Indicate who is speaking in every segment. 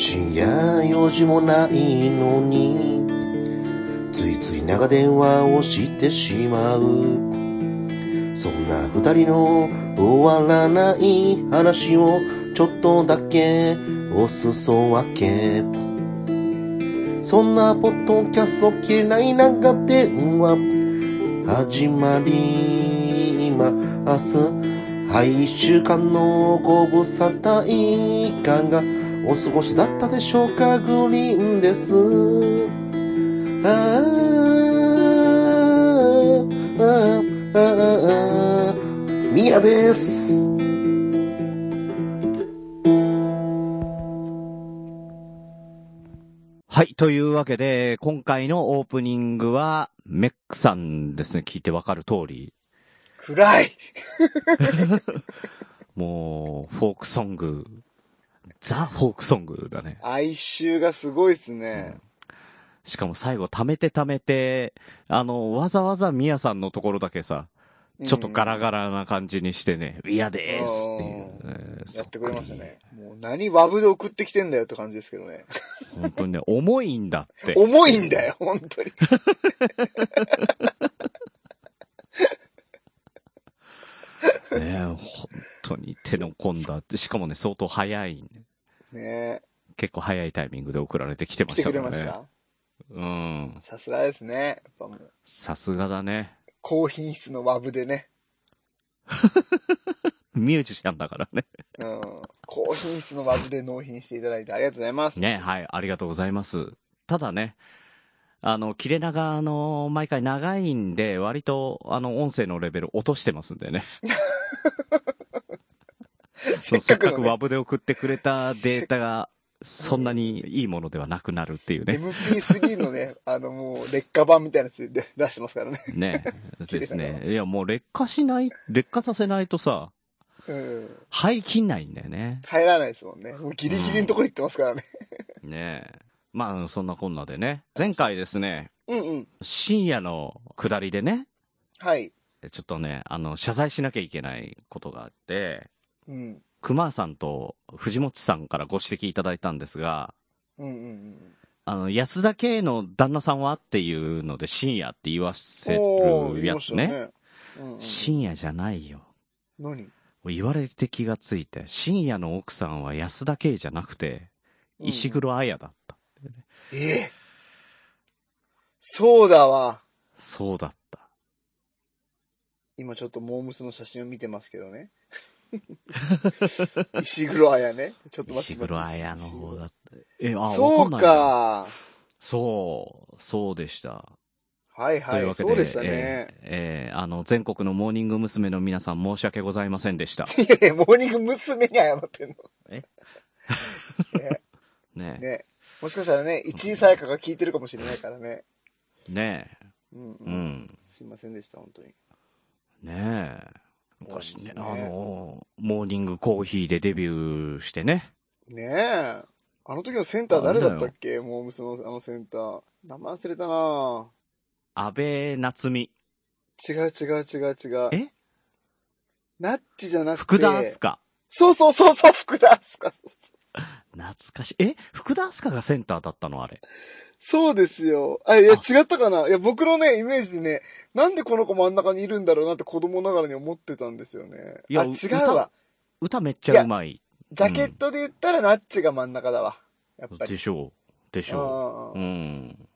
Speaker 1: 深夜4時もないのについつい長電話をしてしまう。そんな二人の終わらない話をちょっとだけおすそ分け。そんなポッドキャスト切れない長電話始まりますはい、週間のご無沙汰。いかがお過ごしだったでしょうかグリーンです。あーあーあーミヤです。
Speaker 2: はい。というわけで、今回のオープニングは、メックさんですね。聞いてわかる通り。
Speaker 3: 暗い
Speaker 2: もう、フォークソング。ザ・フォークソングだね。
Speaker 3: 哀愁がすごいっすね。
Speaker 2: しかも最後、貯めて貯めて、あの、わざわざミヤさんのところだけさ、ちょっとガラガラな感じにしてね、嫌でーすっていう、ね。
Speaker 3: やってくれましたね。もう何 WAV で送ってきてんだよって感じですけどね。
Speaker 2: 本当にね、重いんだって。
Speaker 3: 重いんだよ、本当に。
Speaker 2: ね本当に手の込んだって。しかもね、相当早い、
Speaker 3: ね
Speaker 2: 結構早いタイミングで送られてきてま
Speaker 3: 来
Speaker 2: してたからね。
Speaker 3: くれました？
Speaker 2: うん。
Speaker 3: さすがですね。
Speaker 2: さすがだね。
Speaker 3: 高品質のワブでね。
Speaker 2: ミュージシャンだからね。
Speaker 3: うん。高品質のワブで納品していただいてありがとうございます。
Speaker 2: ね、はい、ありがとうございます。ただね、あの、切れ長、あの、毎回長いんで、割と、あの、音声のレベル落としてますんでね。そ
Speaker 3: せっ
Speaker 2: うせっか
Speaker 3: かくのね
Speaker 2: くワブで送ってくれたデータが、そんなにいいものではなくなるっていうね。
Speaker 3: MP3 のね、あのもう劣化版みたいなやつで出してますからね。
Speaker 2: ね。ですね。いや、もう劣化しない、劣化させないとさ、
Speaker 3: うん。
Speaker 2: 入んないんだよね。
Speaker 3: 入らないですもんね。もうギリギリのところ行ってますからね。
Speaker 2: ねえ。まあ、そんなこんなでね。前回ですね、
Speaker 3: うんうん。
Speaker 2: 深夜の下りでね、
Speaker 3: はい。
Speaker 2: ちょっとね、あの、謝罪しなきゃいけないことがあって、
Speaker 3: うん。
Speaker 2: 熊さんと藤本さんからご指摘いただいたんですが、
Speaker 3: うんうんうん。
Speaker 2: あの、安田圭の旦那さんはっていうので深夜って言わせるやつね。。
Speaker 3: うんうん、
Speaker 2: 深夜じゃないよ。
Speaker 3: 何？
Speaker 2: 言われて気がついて、深夜の奥さんは安田圭じゃなくて、石黒彩だった。
Speaker 3: ええ？そうだわ。
Speaker 2: そうだった。
Speaker 3: 今ちょっとモームスの写真を見てますけどね。石黒彩ね。ちょっと待って
Speaker 2: 石黒彩の方だった。え、あ、
Speaker 3: そう
Speaker 2: んないな。
Speaker 3: か。
Speaker 2: そう、そうでした。
Speaker 3: はいはい。
Speaker 2: というわけで、
Speaker 3: そうでしたね。
Speaker 2: えーえーあの、全国のモーニング娘。の皆さん申し訳ございませんでした。
Speaker 3: いやいや、モーニング娘。に謝ってんの。
Speaker 2: え？
Speaker 3: ね
Speaker 2: ね
Speaker 3: ね。もしかしたらね、一位さやかが聞いてるかもしれないからね。
Speaker 2: ね
Speaker 3: うん、
Speaker 2: え。
Speaker 3: う。
Speaker 2: うんん。
Speaker 3: すいませんでした、本当に。
Speaker 2: ねえ。昔ね、
Speaker 3: ね
Speaker 2: の、モーニングコーヒーでデビューしてね。
Speaker 3: ねえ。あの時のセンター誰だったっけ？モームスのあのセンター。名前忘れたな
Speaker 2: 安倍夏美。
Speaker 3: 違う違う違う違う。
Speaker 2: え？
Speaker 3: ナッチじゃなくて。
Speaker 2: 福田明日香。
Speaker 3: そうそうそうそう、福田明日香。
Speaker 2: 懐かしい。え？福田明日香がセンターだったのあれ。
Speaker 3: そうですよ。あ、いや、
Speaker 2: あ
Speaker 3: 違ったかな？いや、僕のね、イメージでね、なんでこの子真ん中にいるんだろうなって子供ながらに思ってたんですよね。
Speaker 2: いや
Speaker 3: あ、違うわ。
Speaker 2: 歌めっちゃうまい。
Speaker 3: ジャケットで言ったらナッチが真ん中だわ。やっぱり。
Speaker 2: でしょう。でしょう。うん。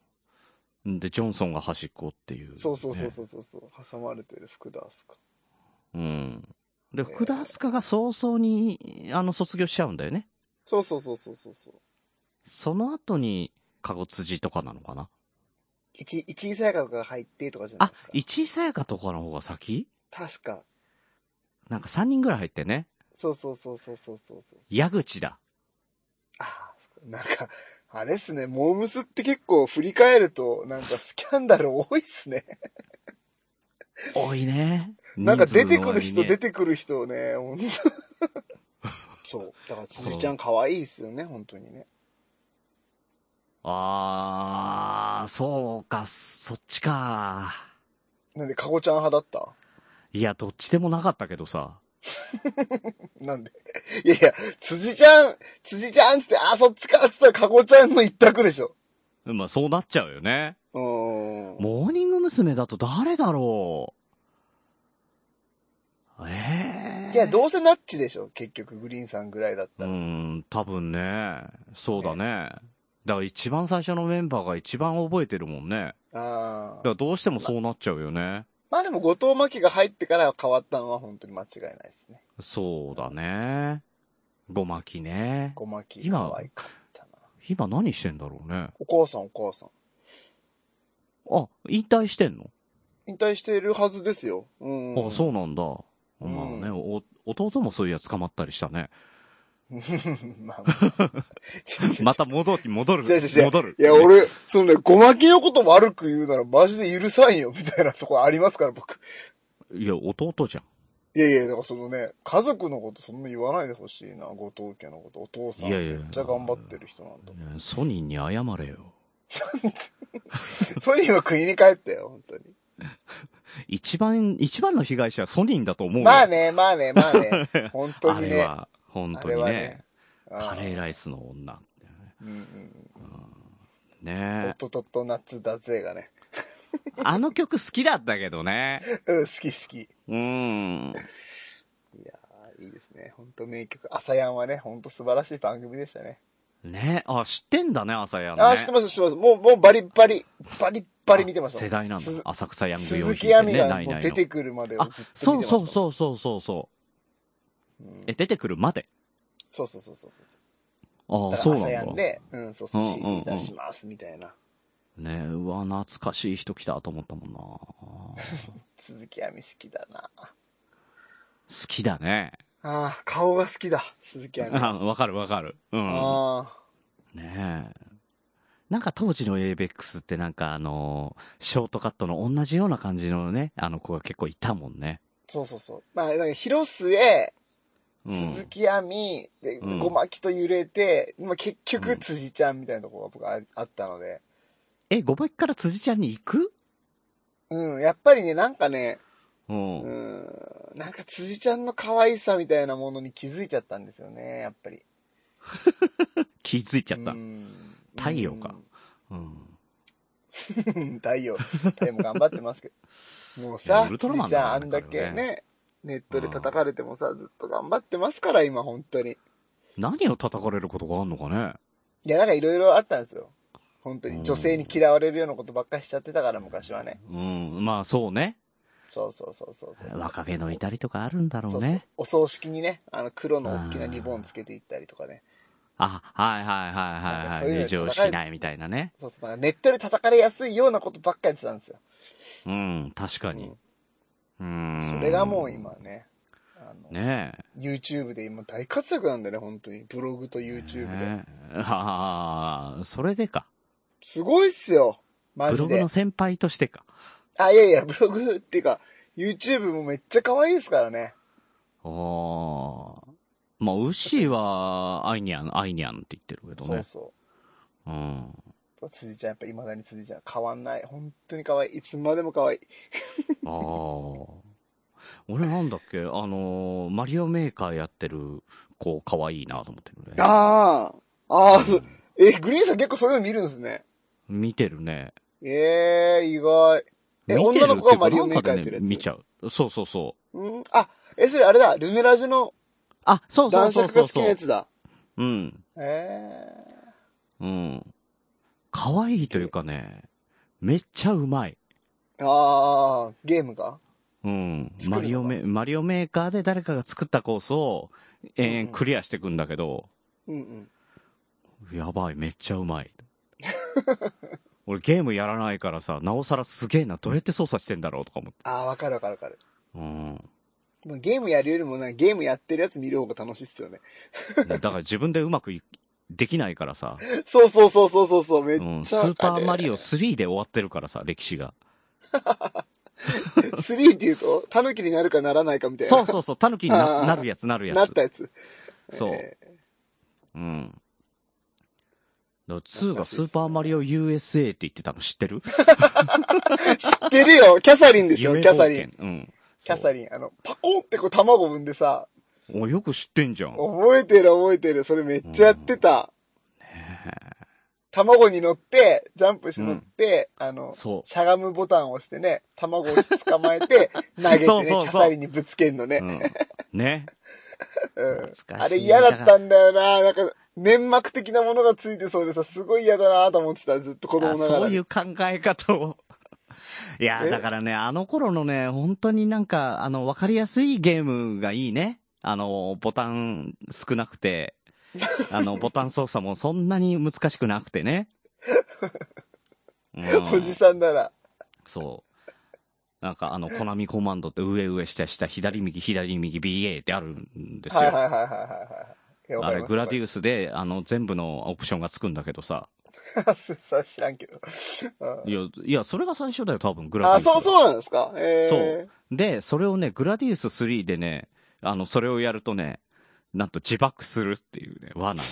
Speaker 2: で、ジョンソンが端っこっていう、
Speaker 3: そうそうそうそうそうそう。挟まれてる福田明日香。
Speaker 2: うん。で、福田明日香が早々に、あの、卒業しちゃうんだよね。
Speaker 3: そうそうそうそうそうそう。
Speaker 2: その後に、カゴ辻とかなのかな？
Speaker 3: 一一位さやかとかが入ってとかじゃない
Speaker 2: あ
Speaker 3: ですか、。
Speaker 2: 一位さやかとかの方が先？
Speaker 3: 確か。
Speaker 2: なんか3人ぐらい入ってね。
Speaker 3: そうそうそうそうそうそうそう。
Speaker 2: 矢口だ。
Speaker 3: ああ、なんか、あれっすね、モームスって結構振り返ると、なんかスキャンダル多いっすね。
Speaker 2: 多いね。
Speaker 3: なんか出てくる人、出てくる人ね、ほんと。そう。だから辻ちゃん可愛いっすよね、本当にね。
Speaker 2: あー、そうか、そっちか。
Speaker 3: なんで、かごちゃん派だった？
Speaker 2: いや、どっちでもなかったけどさ。
Speaker 3: なんで？いやいや、辻ちゃん、辻ちゃんつって、あ、そっちかっつったらかごちゃんの一択でしょ。
Speaker 2: まあそうなっちゃうよね。
Speaker 3: うーん。
Speaker 2: モーニング娘。だと誰だろうええ
Speaker 3: いや、どうせナッチでしょ。結局、グリーンさんぐらいだっ
Speaker 2: う
Speaker 3: たら。
Speaker 2: ん、多分ね。そうだね。だから一番最初のメンバーが一番覚えてるもんね。
Speaker 3: ああ
Speaker 2: だか。らどうしてもそうなっちゃうよね。
Speaker 3: まあでも、後藤真希が入ってから変わったのは本当に間違いないですね。
Speaker 2: そうだね。ごまきね。
Speaker 3: ごまき、
Speaker 2: 今。今何してんだろうね。
Speaker 3: お母さん、お母さん。
Speaker 2: あ、引退してんの、
Speaker 3: 引退してるはずですよ。うん。
Speaker 2: あ、そうなんだ。
Speaker 3: うん
Speaker 2: まあね、お、弟もそういや捕まったりしたね。
Speaker 3: う。まあ、
Speaker 2: また戻り、戻る。戻る。
Speaker 3: いや、俺、そのね、ごまきのこと悪く言うならマジで許さんよ、みたいなとこありますから、僕。
Speaker 2: いや、弟じゃん。
Speaker 3: いやいや、だからそのね、家族のことそんな言わないでほしいな、後藤家のこと。お父さん
Speaker 2: いやいや
Speaker 3: めっちゃ頑張ってる人なんだ。
Speaker 2: ねソニーに謝れよ。
Speaker 3: ソニーは国に帰ったよ、本当に。
Speaker 2: 一番、一番の被害者はソニーだと思うよ。
Speaker 3: まあね、まあね、まあね。本当
Speaker 2: あ
Speaker 3: にね。
Speaker 2: れは、本当にね
Speaker 3: ね。
Speaker 2: カレー
Speaker 3: イ
Speaker 2: ライスの女ってね。
Speaker 3: うんうん。
Speaker 2: ね
Speaker 3: おととと夏だぜがね。
Speaker 2: あの曲好きだったけどね。
Speaker 3: うん、好き好き。い
Speaker 2: うん。
Speaker 3: やー、いいですね。本当名曲。朝やんはね、本当素晴らしい番組でしたね。
Speaker 2: ねあ、知ってんだね、朝やんね。
Speaker 3: あー、知ってます、知ってます。もう、もうバリバリ、バリバリ見てます
Speaker 2: あ世代なんだ
Speaker 3: 鈴。
Speaker 2: 浅草ヤング用
Speaker 3: 鈴
Speaker 2: 品店ね、
Speaker 3: 木亜美が出てくるまでずっと見てました。
Speaker 2: そうそうそうそうそう。え、出てくるまで。
Speaker 3: そうそうそうそうそう。
Speaker 2: ああ、そうなんだ。
Speaker 3: やんで、うん、そうそう、
Speaker 2: うんうんうん
Speaker 3: CD 出します、みたいな。
Speaker 2: ねうわ、懐かしい人来たと思ったもんな。好
Speaker 3: 鈴木亜美好きだな。
Speaker 2: きだね。
Speaker 3: ああ、顔が好きだ、鈴木亜美。
Speaker 2: あわかるわかる。うん。
Speaker 3: あ
Speaker 2: ねえ。なんか当時の ABEX ってなんかあのーショートカットの同じような感じのね、あの子が結構いたもんね。
Speaker 3: あ、そうそうそう。まあ、だから広末、
Speaker 2: うん。
Speaker 3: 鈴木亜美、で、
Speaker 2: うん
Speaker 3: ごまきと揺れて、まあ、結
Speaker 2: う
Speaker 3: 局
Speaker 2: ん
Speaker 3: 辻ちゃんみたいなところが僕ああったので、
Speaker 2: え、ごばきから辻ちゃんに行く？
Speaker 3: うん、やっぱりね、なんかね、
Speaker 2: う。
Speaker 3: うんん、なんか辻ちゃんの可愛さみたいなものに気づいちゃったんですよね、やっぱり。
Speaker 2: 気づいちゃった
Speaker 3: う。ん
Speaker 2: 太陽か。うん。
Speaker 3: うん 太陽。太陽も頑張ってますけど。もうさ、
Speaker 2: ウルトラマン
Speaker 3: 辻ちゃんあんだけ
Speaker 2: ね、
Speaker 3: ネットで叩かれてもさ、ずっと頑張ってますから、今、本当に。
Speaker 2: 何を叩かれることがあんのかね？
Speaker 3: いや、なんかいろいろあったんですよ。本当
Speaker 2: うん
Speaker 3: に。女性に嫌われるようなことばっかりしちゃってたから、昔はね。
Speaker 2: うん。まあそうね。
Speaker 3: そうそうそうそうそう。
Speaker 2: 若気の至りとかあるんだろ
Speaker 3: そううそう
Speaker 2: ね。
Speaker 3: お葬式にね、あの黒の大きなリボンつけていったりとかね。
Speaker 2: あ、はいはいはいはいはい。
Speaker 3: かそういうの
Speaker 2: 入場しないみたいなね。
Speaker 3: そうそう。ネットで叩かれやすいようなことばっかりやってたんですよ。
Speaker 2: うん、確かに。うん。
Speaker 3: それがもう今ね、あの、
Speaker 2: ねえ。
Speaker 3: YouTube で今大活躍なんだよね、本当に。ブログと YouTube で。
Speaker 2: ねえああ、それでか。
Speaker 3: すごいっすよ。マジで
Speaker 2: ブログの。先輩としてか。
Speaker 3: あ、いやいや、ブログっていうか、YouTube もめっちゃ可愛いですからね。
Speaker 2: おー。まあ、ウッシーは、アイニャン、アイニャンって言ってるけどね。
Speaker 3: そうそ
Speaker 2: うん。
Speaker 3: う。辻ちゃん、やっぱ未だに辻ちゃん変わんない。本当に可愛い。いつまでも可愛い。
Speaker 2: ああ。俺なんだっけ？あのーマリオメーカーやってる子、可愛いなと思ってるね。
Speaker 3: ああ。ああ、そうえ、グリーンさん結構そういうの見るんですね。
Speaker 2: 見てるね。
Speaker 3: ええ意外。え、女の子がマリオメーカーやってるやつ？
Speaker 2: ね見ちゃう。そうそうそう。
Speaker 3: うん。あ、え、それあれだ。ルネラジの
Speaker 2: あ、そうそう
Speaker 3: 男
Speaker 2: そうそうそう
Speaker 3: 爵が好きなや。つだ。
Speaker 2: うん。
Speaker 3: え
Speaker 2: うん。可愛いというかね、めっちゃうまい。
Speaker 3: えああ、ゲームが？
Speaker 2: うん。マリオメ、マリオメーカーで誰かが作ったコースを、延
Speaker 3: うんうん
Speaker 2: 々クリアしていくんだけど、
Speaker 3: うんうん。
Speaker 2: やばい、めっちゃうまい。俺ゲームやらないからさ、なおさらすげえな、どうやって操作してんだろうとか思って。
Speaker 3: ああ、わかるわかるわかる。
Speaker 2: うん。
Speaker 3: まあゲームやるよりもな、ゲームやってるやつ見る方が楽しいっすよね。
Speaker 2: ねだから自分でうまくいできないからさ、
Speaker 3: そうそうそうそうそうそう、めっ
Speaker 2: うん、ス
Speaker 3: ちゃわかる。
Speaker 2: ーパーマリオ3で終わってるからさ、歴史が。
Speaker 3: 3って言うと、タヌキになるかならないかみたいな。
Speaker 2: そうそうそう、タヌキに
Speaker 3: あ
Speaker 2: な
Speaker 3: ー
Speaker 2: なるやつなるやつ
Speaker 3: なっ。たやつ。
Speaker 2: そう
Speaker 3: え
Speaker 2: うん。だから2がスーパーマリオ USA って言ってたの知ってる？
Speaker 3: ー 知ってるよキャサリンでしょキャサリン。
Speaker 2: 険。うん。
Speaker 3: キャサリン、あの、パコンってこう卵産んでさ、
Speaker 2: お、よく知ってんじゃん。
Speaker 3: 覚えてる覚えてる。それめっちゃやってた。卵に乗って、ジャンプして乗って、あの、
Speaker 2: そ
Speaker 3: しゃがむボタンを押してね、卵を捕まえて、投げてね、
Speaker 2: そうそうそう
Speaker 3: キャサリンにぶつけんの
Speaker 2: う。
Speaker 3: ね。
Speaker 2: うん。ね。
Speaker 3: うんあれ嫌だったんだよな。なんか、粘膜的なものがついてそうでさ、すごい嫌だなと思ってた、ずっと子供
Speaker 2: あ
Speaker 3: ながらに。
Speaker 2: そういう考え方を。いや、
Speaker 3: え？
Speaker 2: だからね、あの頃のね、本当になんか、あの、わかりやすいゲームがいいね。あの、ボタン少なくて、あの、ボタン操作もそんなに難しくなくてね。うん
Speaker 3: おじさんなら。
Speaker 2: そう。なんかあの、コナミコマンドって上上下下、左右左右 BA ってあるんですよ。
Speaker 3: はいはいはいはいはい。
Speaker 2: あれ、グラディ
Speaker 3: ウ
Speaker 2: ウスで、あの、全部のオプションがつくんだけどさ。
Speaker 3: ス。さ、知らんけど。うん
Speaker 2: いや、いや、それが最初だよ、多分、グラディ
Speaker 3: あ、
Speaker 2: ウス。
Speaker 3: そう、そうなんですか？え
Speaker 2: そうで、それをね、グラディウス3でね、あの、それをやるとね、なんと自爆するっていうね、罠が。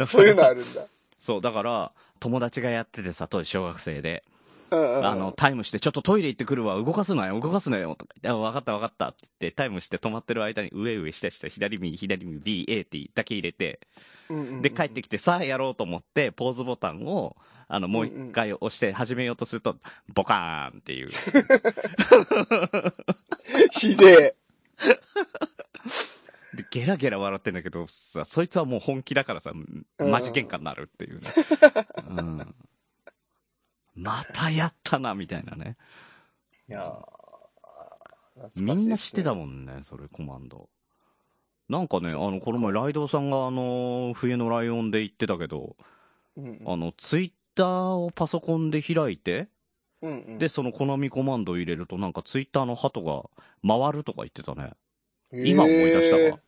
Speaker 3: う。そういうのあるんだ。
Speaker 2: そう、だから、友達がやっててさ、当時小学生で、あの、タイムして、ちょっとトイレ行ってくるわ、動かすなよ、動かすなよ、とか言って、あわかったわかったって言って、タイムして止まってる間に、上上下下、左右左右 BA ってだけ入れて、で、帰ってきて、さあやろうと思って、ポーズボタンを、あの、もう一回押して始めようとすると、ボカーンっていう。
Speaker 3: ひで
Speaker 2: で、ゲラゲラ笑ってんだけどさ、そいつはもう本気だからさ、マジ喧嘩になるっていうね。うん。またやったな、みたいなね。
Speaker 3: え。いやー
Speaker 2: みんな知ってた
Speaker 3: ん。
Speaker 2: もんね、それ、コマンド。なんかね、あの、この前、ライドウさんが、あの、冬のライオンで言ってたけど、
Speaker 3: うん
Speaker 2: あの、ツイッターをパソコンで開いて、
Speaker 3: うんうん
Speaker 2: で、そのコナミコマンドを入れると、なんかツイッターの鳩が回るとか言ってたね。今思い出したわ。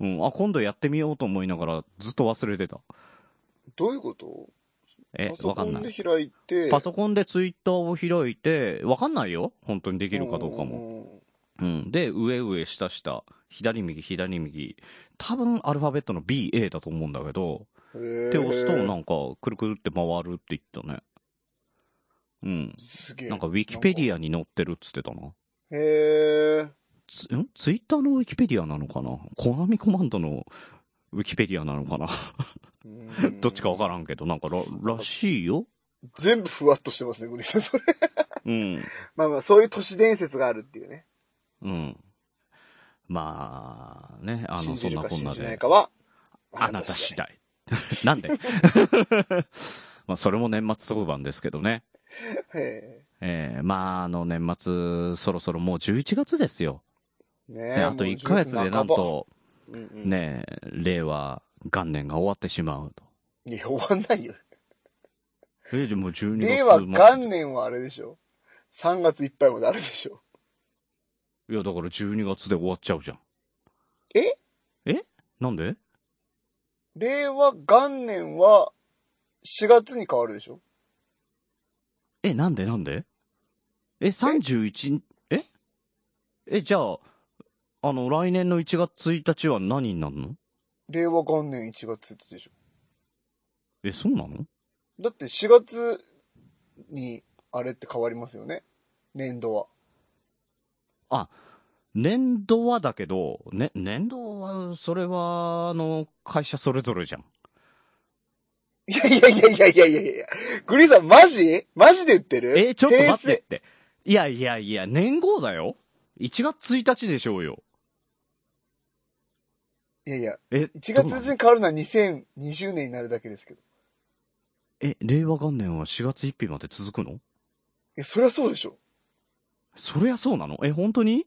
Speaker 2: うん、あ、今度やってみようと思いながら、ずっと忘れてた。
Speaker 3: どういうこと？
Speaker 2: え
Speaker 3: パ、ソコンで
Speaker 2: わかんない。
Speaker 3: 開いて、
Speaker 2: パソコンでツイッターを開いて、わかんないよ本当にできるかどうかも。
Speaker 3: も。
Speaker 2: うん。で、上上下下、左右左右。多分アルファベットの BA だと思うんだけど、
Speaker 3: 手
Speaker 2: 手を押すとなんか、くるくるって回るって言ったね。うん。
Speaker 3: すげえ。
Speaker 2: なんかウィキペディアに載ってるっつってたな。
Speaker 3: へえ。
Speaker 2: つん？ツイッターのウィキペディアなのかな？コナミコマンドのウィキペディアなのかな？どっちかわから
Speaker 3: ん。
Speaker 2: んけど、なんから、らしいよ。
Speaker 3: 全部ふわっとしてますね、グリさん、それ。
Speaker 2: うん。
Speaker 3: まあまあ、そういう都市伝説があるっていうね。
Speaker 2: うん。まあ、ね、あの、
Speaker 3: 信
Speaker 2: そんなこんなで、あなた次第。なんで？まあ、それも年末特番ですけどね。
Speaker 3: へ
Speaker 2: えー、まあ、あの、年末、そろそろもう11月ですよ。
Speaker 3: え。ね
Speaker 2: ね、あと1ヶ月でなん、と、
Speaker 3: もう10月半ばうんうん
Speaker 2: ね、令和元年が終わってしまうと。
Speaker 3: いや、終わんないよ。
Speaker 2: え、でも12月
Speaker 3: 令和元年はあれでしょ。3月いっぱいまであるでしょ。
Speaker 2: いや、だから12月で終わっちゃうじゃん。
Speaker 3: え？
Speaker 2: え？なんで？
Speaker 3: 令和元年は4月に変わるでしょ？
Speaker 2: え、なんで？なんで？え、31、え？え、じゃあ、あの、来年の1月1日は何になるの？
Speaker 3: 令和元年1月1日でしょ。
Speaker 2: え、そうなの？
Speaker 3: だって4月にあれって変わりますよね。年度は。
Speaker 2: 年度はだけど、ね、年度は、それは、あの、会社それぞれじゃん。
Speaker 3: いやいやいやいやいやいやいやグリーンさんマジ？マジで言ってる？
Speaker 2: え、ちょっと待ってって。いやいやいや、年号だよ ?1 月1日でしょうよ。
Speaker 3: いやいや、
Speaker 2: え、
Speaker 3: 1月
Speaker 2: どうなの
Speaker 3: 1日に変わるのは2020年になるだけですけど。
Speaker 2: え、令和元年は4月1日まで続くの？
Speaker 3: え、そりゃそうでしょ。
Speaker 2: そりゃそうなの？え、本当に？
Speaker 3: い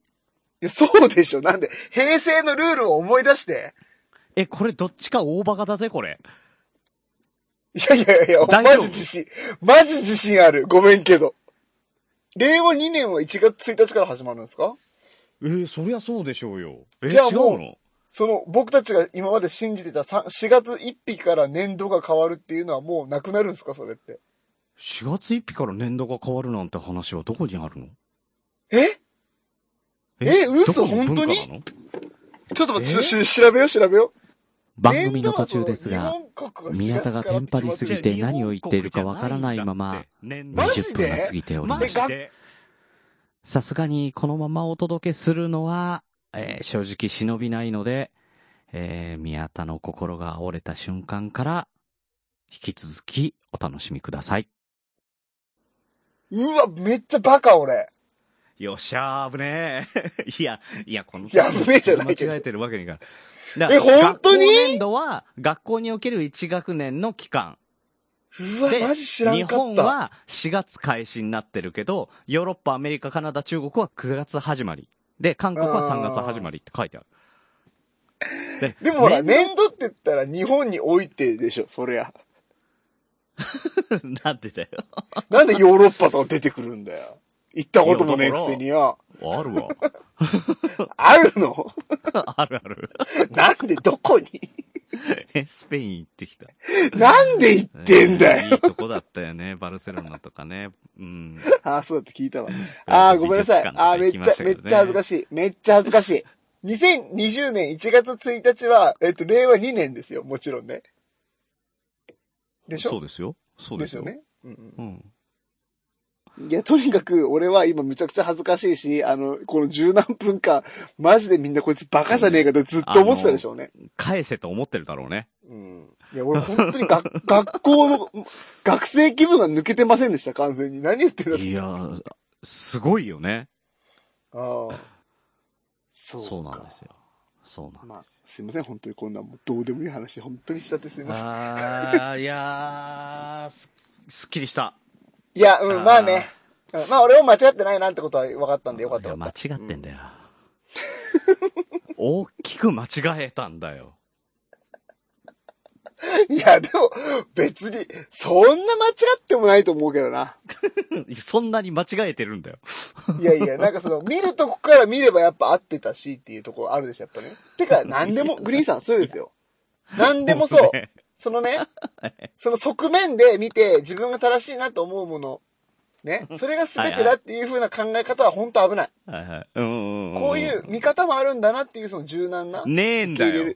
Speaker 3: や、そうでしょ。なんで、平成のルールを思い出して。
Speaker 2: え、これどっちか大バカだぜ、これ。
Speaker 3: いやいやいや、マジ自信、マジ自信ある。ごめんけど。令和2年は1月1日から始まるんですか？
Speaker 2: えーそりゃそうでしょうよ。え、
Speaker 3: じゃあもう
Speaker 2: 違うの？
Speaker 3: その、僕たちが今まで信じてたさ4月1日から年度が変わるっていうのはもうなくなるんですか？それって。
Speaker 2: 4月1日から年度が変わるなんて話はどこにあるの？
Speaker 3: え？え？嘘
Speaker 2: どこの文化なの？
Speaker 3: ちょっと待って、調べよう、調べよう。
Speaker 2: 番組の途中ですが、宮田がテンパりすぎて何を言っているかわからないまま、
Speaker 3: マジ
Speaker 2: 20
Speaker 3: で
Speaker 2: 分が過ぎておりました。
Speaker 3: で？
Speaker 2: さすがにこのままお届けするのは、えー正直忍びないので、えー宮田の心が折れた瞬間から、引き続きお楽しみください。
Speaker 3: うわ、めっちゃバカ俺。
Speaker 2: よっしゃー、危ねえ。いや、いや、この
Speaker 3: いや危ねえじゃないけど
Speaker 2: 間違えてるわけにいかない。
Speaker 3: え本当に？
Speaker 2: 学校年度は、学校における1学年の期間。
Speaker 3: うわ、
Speaker 2: で
Speaker 3: マジ知らんかった。
Speaker 2: 日本は4月開始になってるけど、ヨーロッパ、アメリカ、カナダ、中国は9月始まり。で、韓国は3月始まりって書いてある。で
Speaker 3: でもほら、
Speaker 2: 年
Speaker 3: 年度って言ったら日本においてでしょ、そりゃ。
Speaker 2: 度 なんでだよ。
Speaker 3: なんでヨーロッパとか出てくるんだよ。行ったこともねえくせによ。
Speaker 2: あるわ。
Speaker 3: あるの？
Speaker 2: あるある。
Speaker 3: なんでどこに？
Speaker 2: えスペイン行ってきた。
Speaker 3: なんで行ってんだよ。
Speaker 2: えーいいとこだったよね。バルセロナとかね。うん。
Speaker 3: ああ、そうだって聞いたわ。ああ、ごめんなさい。ああ、めっちゃ、めっちゃ恥ずか
Speaker 2: しい。
Speaker 3: しい。めっちゃ恥ずかしい。2020年1月1日は、えっと、令和2年ですよ。もちろんね。でしょ？
Speaker 2: そうですよ。そうですよ。
Speaker 3: ですよね。うん
Speaker 2: うん。
Speaker 3: うん。いや、とにかく、俺は今むちゃくちゃ恥ずかしいし、あの、この十何分間、マジでみんなこいつバカじゃねえかってずっと思ってたでしょうね。
Speaker 2: 返せと思ってるだろうね。
Speaker 3: うん。いや、俺本当に学、学校の、学生気分が抜けてませんでした、完全に。何言ってんだ
Speaker 2: いやー、すごいよね。
Speaker 3: ああ。そうか
Speaker 2: そうなんですよ。そうなん
Speaker 3: まあ
Speaker 2: ですよ。、
Speaker 3: すいません、本当にこんなもうどうでもいい話、本当にしちゃってすいません。
Speaker 2: あー、いやー、すすっきりした。
Speaker 3: いや、うん、まあね。うんまあ、俺も間違ってないなってことは分かったんでよかった
Speaker 2: いや。間違ってんだよ。大きく間違えたんだよ。
Speaker 3: いや、でも、別に、そんな間違ってもないと思うけどな。
Speaker 2: そんなに間違えてるんだよ。
Speaker 3: いやいや、なんかその、見るとこから見ればやっぱ合ってたしっていうところあるでしょ、やっぱね。てか、なんでも、グリーンさん、そうですよ。なんでもそう。
Speaker 2: ね
Speaker 3: そのね、その側面で見て自分が正しいなと思うもの、ね、それが全てだっていう風な考え方は本当危ない。
Speaker 2: はいはい。
Speaker 3: こういう見方もあるんだなっていうその柔軟な。
Speaker 2: ねえんだよ。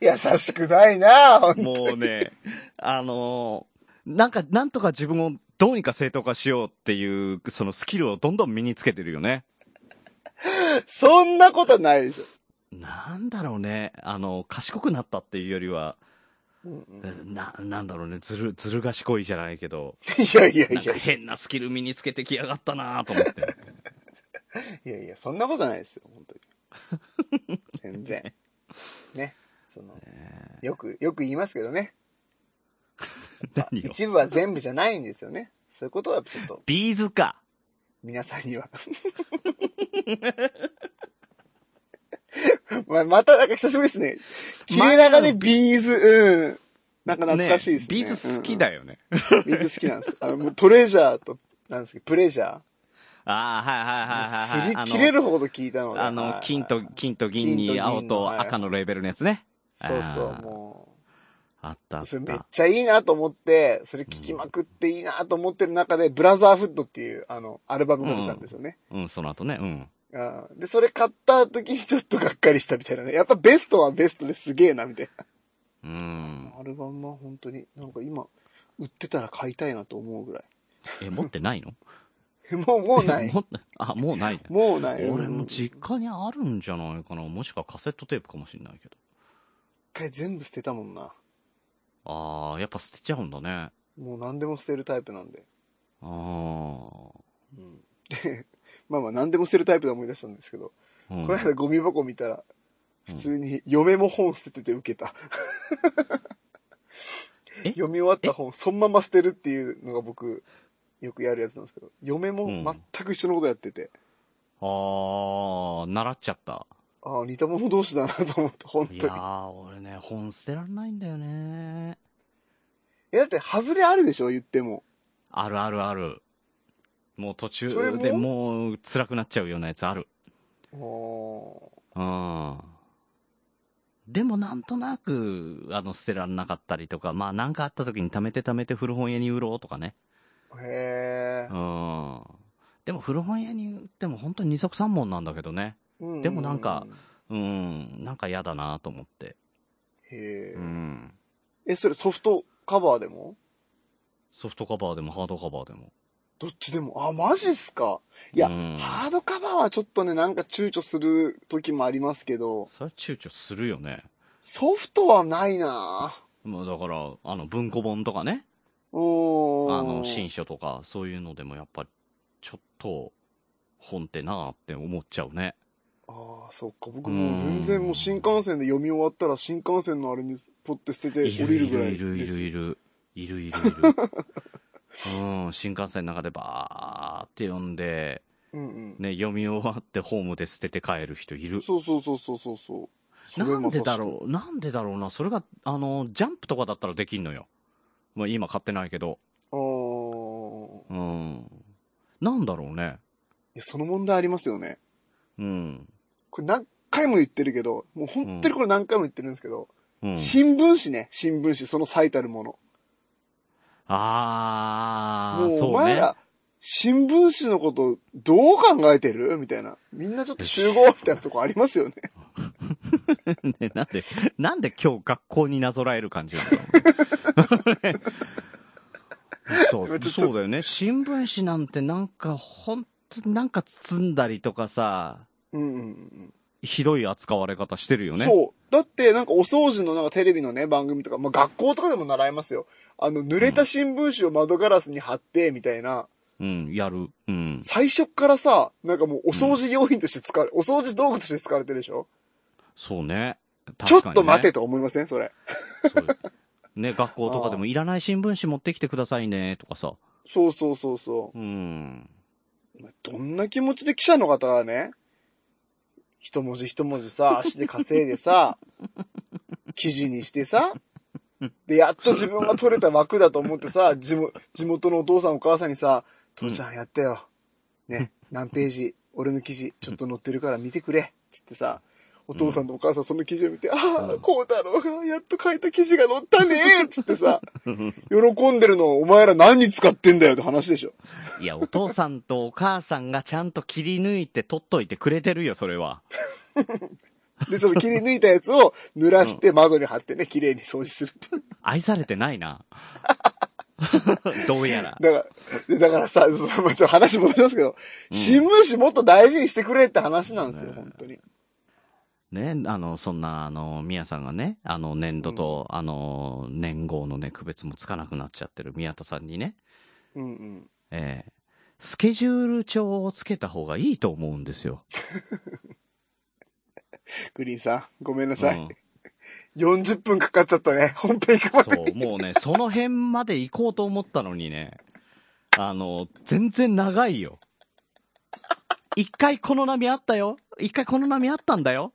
Speaker 3: 優しくないなほん
Speaker 2: もうね、あのーなんか、なんとか自分をどうにか正当化しようっていう、そのスキルをどんどん身につけてるよね。
Speaker 3: そんなことないでしょ。
Speaker 2: なんだろうね。あの、賢くなったっていうよりは、な、なんだろうね。ずる、ずる賢いじゃないけど、
Speaker 3: いやいやいや
Speaker 2: 変なスキル身につけてきやがったなと思って。
Speaker 3: いやいや、そんなことないですよ、本当に。全然。ね。その、
Speaker 2: え
Speaker 3: よく、よく言いますけどね。一部は全部じゃないんですよね。そういうことはちょっと、
Speaker 2: B'z か。
Speaker 3: 皆さんには。ままたなんか久しぶりですね。切れ長で B'z、うん。なんか懐かしいですね。
Speaker 2: B'z 好きだよね。
Speaker 3: うんうん B'z 好きなんです。あの、もう Treasure と、なんですけど、 Pleasure。
Speaker 2: ああ、はいはいはいはいはい。
Speaker 3: すり切れるほど聞いたので。
Speaker 2: あの、
Speaker 3: はい
Speaker 2: 金と、金と銀に青と
Speaker 3: はい
Speaker 2: 赤のレベルのやつね。
Speaker 3: そうそう、もう。
Speaker 2: あったあっ。
Speaker 3: それめったちゃいいなと思って、それ聞きまくっていいなと思ってる中で、ブラザーフッドっていう、あの、アルバムが出たんですよね。
Speaker 2: うん、その後ね、うん。
Speaker 3: で、それ買った時にちょっとがっかりしたみたいなね。やっぱベストはベストですげえな、みたいな。
Speaker 2: うん。
Speaker 3: アルバムは本当に、なんか今、売ってたら買いたいなと思うぐらい。
Speaker 2: え、持ってないの？
Speaker 3: もう、もうない。
Speaker 2: あ、もうないね。
Speaker 3: もうない。
Speaker 2: 俺も
Speaker 3: うん一
Speaker 2: 実家にあるんじゃないかな。もしくはカセットテープかもしれないけど。
Speaker 3: 回全部捨てたもんな。
Speaker 2: ああ、やっぱ捨てちゃうんだね。
Speaker 3: もう何でも捨てるタイプなんで。
Speaker 2: あ
Speaker 3: うん。で、まあまあ何でも捨てるタイプで思い出したんですけど、
Speaker 2: あ。うん
Speaker 3: この間ゴミ箱見たら、普通に嫁も本捨ててて受けた。
Speaker 2: え？
Speaker 3: 読み終わった本、そのまま捨てるっていうのが僕、よくやるやつなんですけど、嫁も
Speaker 2: うん
Speaker 3: 全く一緒のことやってて、
Speaker 2: ああ、習っちゃった。
Speaker 3: ああ、似た者同士だなと思って、本当に。
Speaker 2: いやー、俺ね、本捨てらんないんだよね。
Speaker 3: え、だって、外れあるでしょ言っても。
Speaker 2: あるあるある。もう途中でもう辛くなっちゃうようなやつある。
Speaker 3: お
Speaker 2: うん。でもなんとなく、あの、捨てらんなかったりとか、まあなんかあった時に貯めて貯めて古本屋に売ろうとかね。
Speaker 3: ーへえ
Speaker 2: う。ん。でも古本屋に売っても本当に二足三門なんだけどね。
Speaker 3: うん
Speaker 2: でもなんか、うん、なんか嫌だなと思って。
Speaker 3: へえ
Speaker 2: う。ん。
Speaker 3: え、それソフトカバーでも？
Speaker 2: ソフトカバーでもハードカバーでも。
Speaker 3: どっちでも？あ、マジっすか？いや、
Speaker 2: うん
Speaker 3: ハードカバーはちょっとね、なんか躊躇する時もありますけど、
Speaker 2: それは躊躇するよね。
Speaker 3: ソフトはないな
Speaker 2: まあだから、あの、文庫本とかね。あの、新書とか、そういうのでもやっぱり、ちょっと、本ってなあって思っちゃうね。
Speaker 3: ああ、そっか。僕もう全然もう新幹線で読み終わったら新幹線のあれにポッて捨てて降りるぐらい
Speaker 2: いるいるいる。いるいるいる。うん、新幹線の中でバーって読んで、
Speaker 3: うんうん。
Speaker 2: ね、読み終わってホームで捨てて帰る人いる。
Speaker 3: そうそうそうそうそうそう。
Speaker 2: なんでだろう？なんでだろうな？それが、あの、ジャンプとかだったらできんのよ。まあ今買ってないけど。
Speaker 3: くあー
Speaker 2: うん。なんだろうね。
Speaker 3: いや、その問題ありますよね。
Speaker 2: うん。
Speaker 3: これ何回も言ってるけど、もう本当にこれ何回も言ってるんですけど、
Speaker 2: うん。
Speaker 3: 新聞紙ね、新聞紙、その最たるもの。
Speaker 2: あー、
Speaker 3: もうお
Speaker 2: そうね。
Speaker 3: 前ら、新聞紙のことどう考えてる？みたいな。みんなちょっと集合みたいなとこありますよね。
Speaker 2: ね、なんで、なんで今日学校になぞらえる感じなの そう、
Speaker 3: ちょっと
Speaker 2: そうだよね。新聞紙なんてなんか、ほんとなんか包んだりとかさ、
Speaker 3: うんうんうん。
Speaker 2: ひどい扱われ方してるよね。
Speaker 3: そう。だって、なんかお掃除のなんかテレビのね、番組とか、まあ学校とかでも習いますよ。あの、濡れた新聞紙を窓ガラスに貼って、みたいな。
Speaker 2: うん、やる。うん。
Speaker 3: 最初っからさ、なんかもうお掃除用品として使われ、お掃除道具として使われてるでしょ？
Speaker 2: そうね。
Speaker 3: ちょっ
Speaker 2: 確かにね
Speaker 3: と待てと思いません？それ。
Speaker 2: そうね、学校とかでも いらない新聞紙持ってきてくださいね、とかさ。
Speaker 3: そうそうそうそ
Speaker 2: うん。
Speaker 3: う。どんな気持ちで記者の方がね、一文字一文字さ、足で稼いでさ、記事にしてさ、で、やっと自分が取れた枠だと思ってさ、地元地元のお父さんお母さんにさ、父ちゃんやったよ。ね、何ページ、俺の記事、ちょっと載ってるから見てくれ。つってさ、お父さんとお母さんその記事を見て、ああ、
Speaker 2: うん
Speaker 3: こうだろうが、やっと書いた記事が載ったね つってさ、喜んでるのお前ら何に使ってんだよって話でしょ。
Speaker 2: いや、お父さんとお母さんがちゃんと切り抜いて取っといてくれてるよ、それは。
Speaker 3: で、その切り抜いたやつを濡らして窓に貼ってね、綺麗に掃除するって。
Speaker 2: 愛されてないな。どうやら。
Speaker 3: だから、でだからさ、ちょっと話戻りますけど、
Speaker 2: うん
Speaker 3: 新聞紙もっと大事にしてくれって話なんですよ、
Speaker 2: ね
Speaker 3: 本当に。
Speaker 2: ね、あの、そんな、あの、宮さんがね、あの、年度と、あの、年号のね、区別もつかなくなっちゃってる宮田さんにね、
Speaker 3: うんうん。
Speaker 2: えースケジュール帳をつけた方がいいと思うんですよ。
Speaker 3: グリーンさん、ごめんなさい。
Speaker 2: うん
Speaker 3: 40分かかっちゃったね。本編行くまで
Speaker 2: そう、もうね、その辺まで行こうと思ったのにね、あの、全然長いよ。一回この波あったよ。一回この波あったんだよ。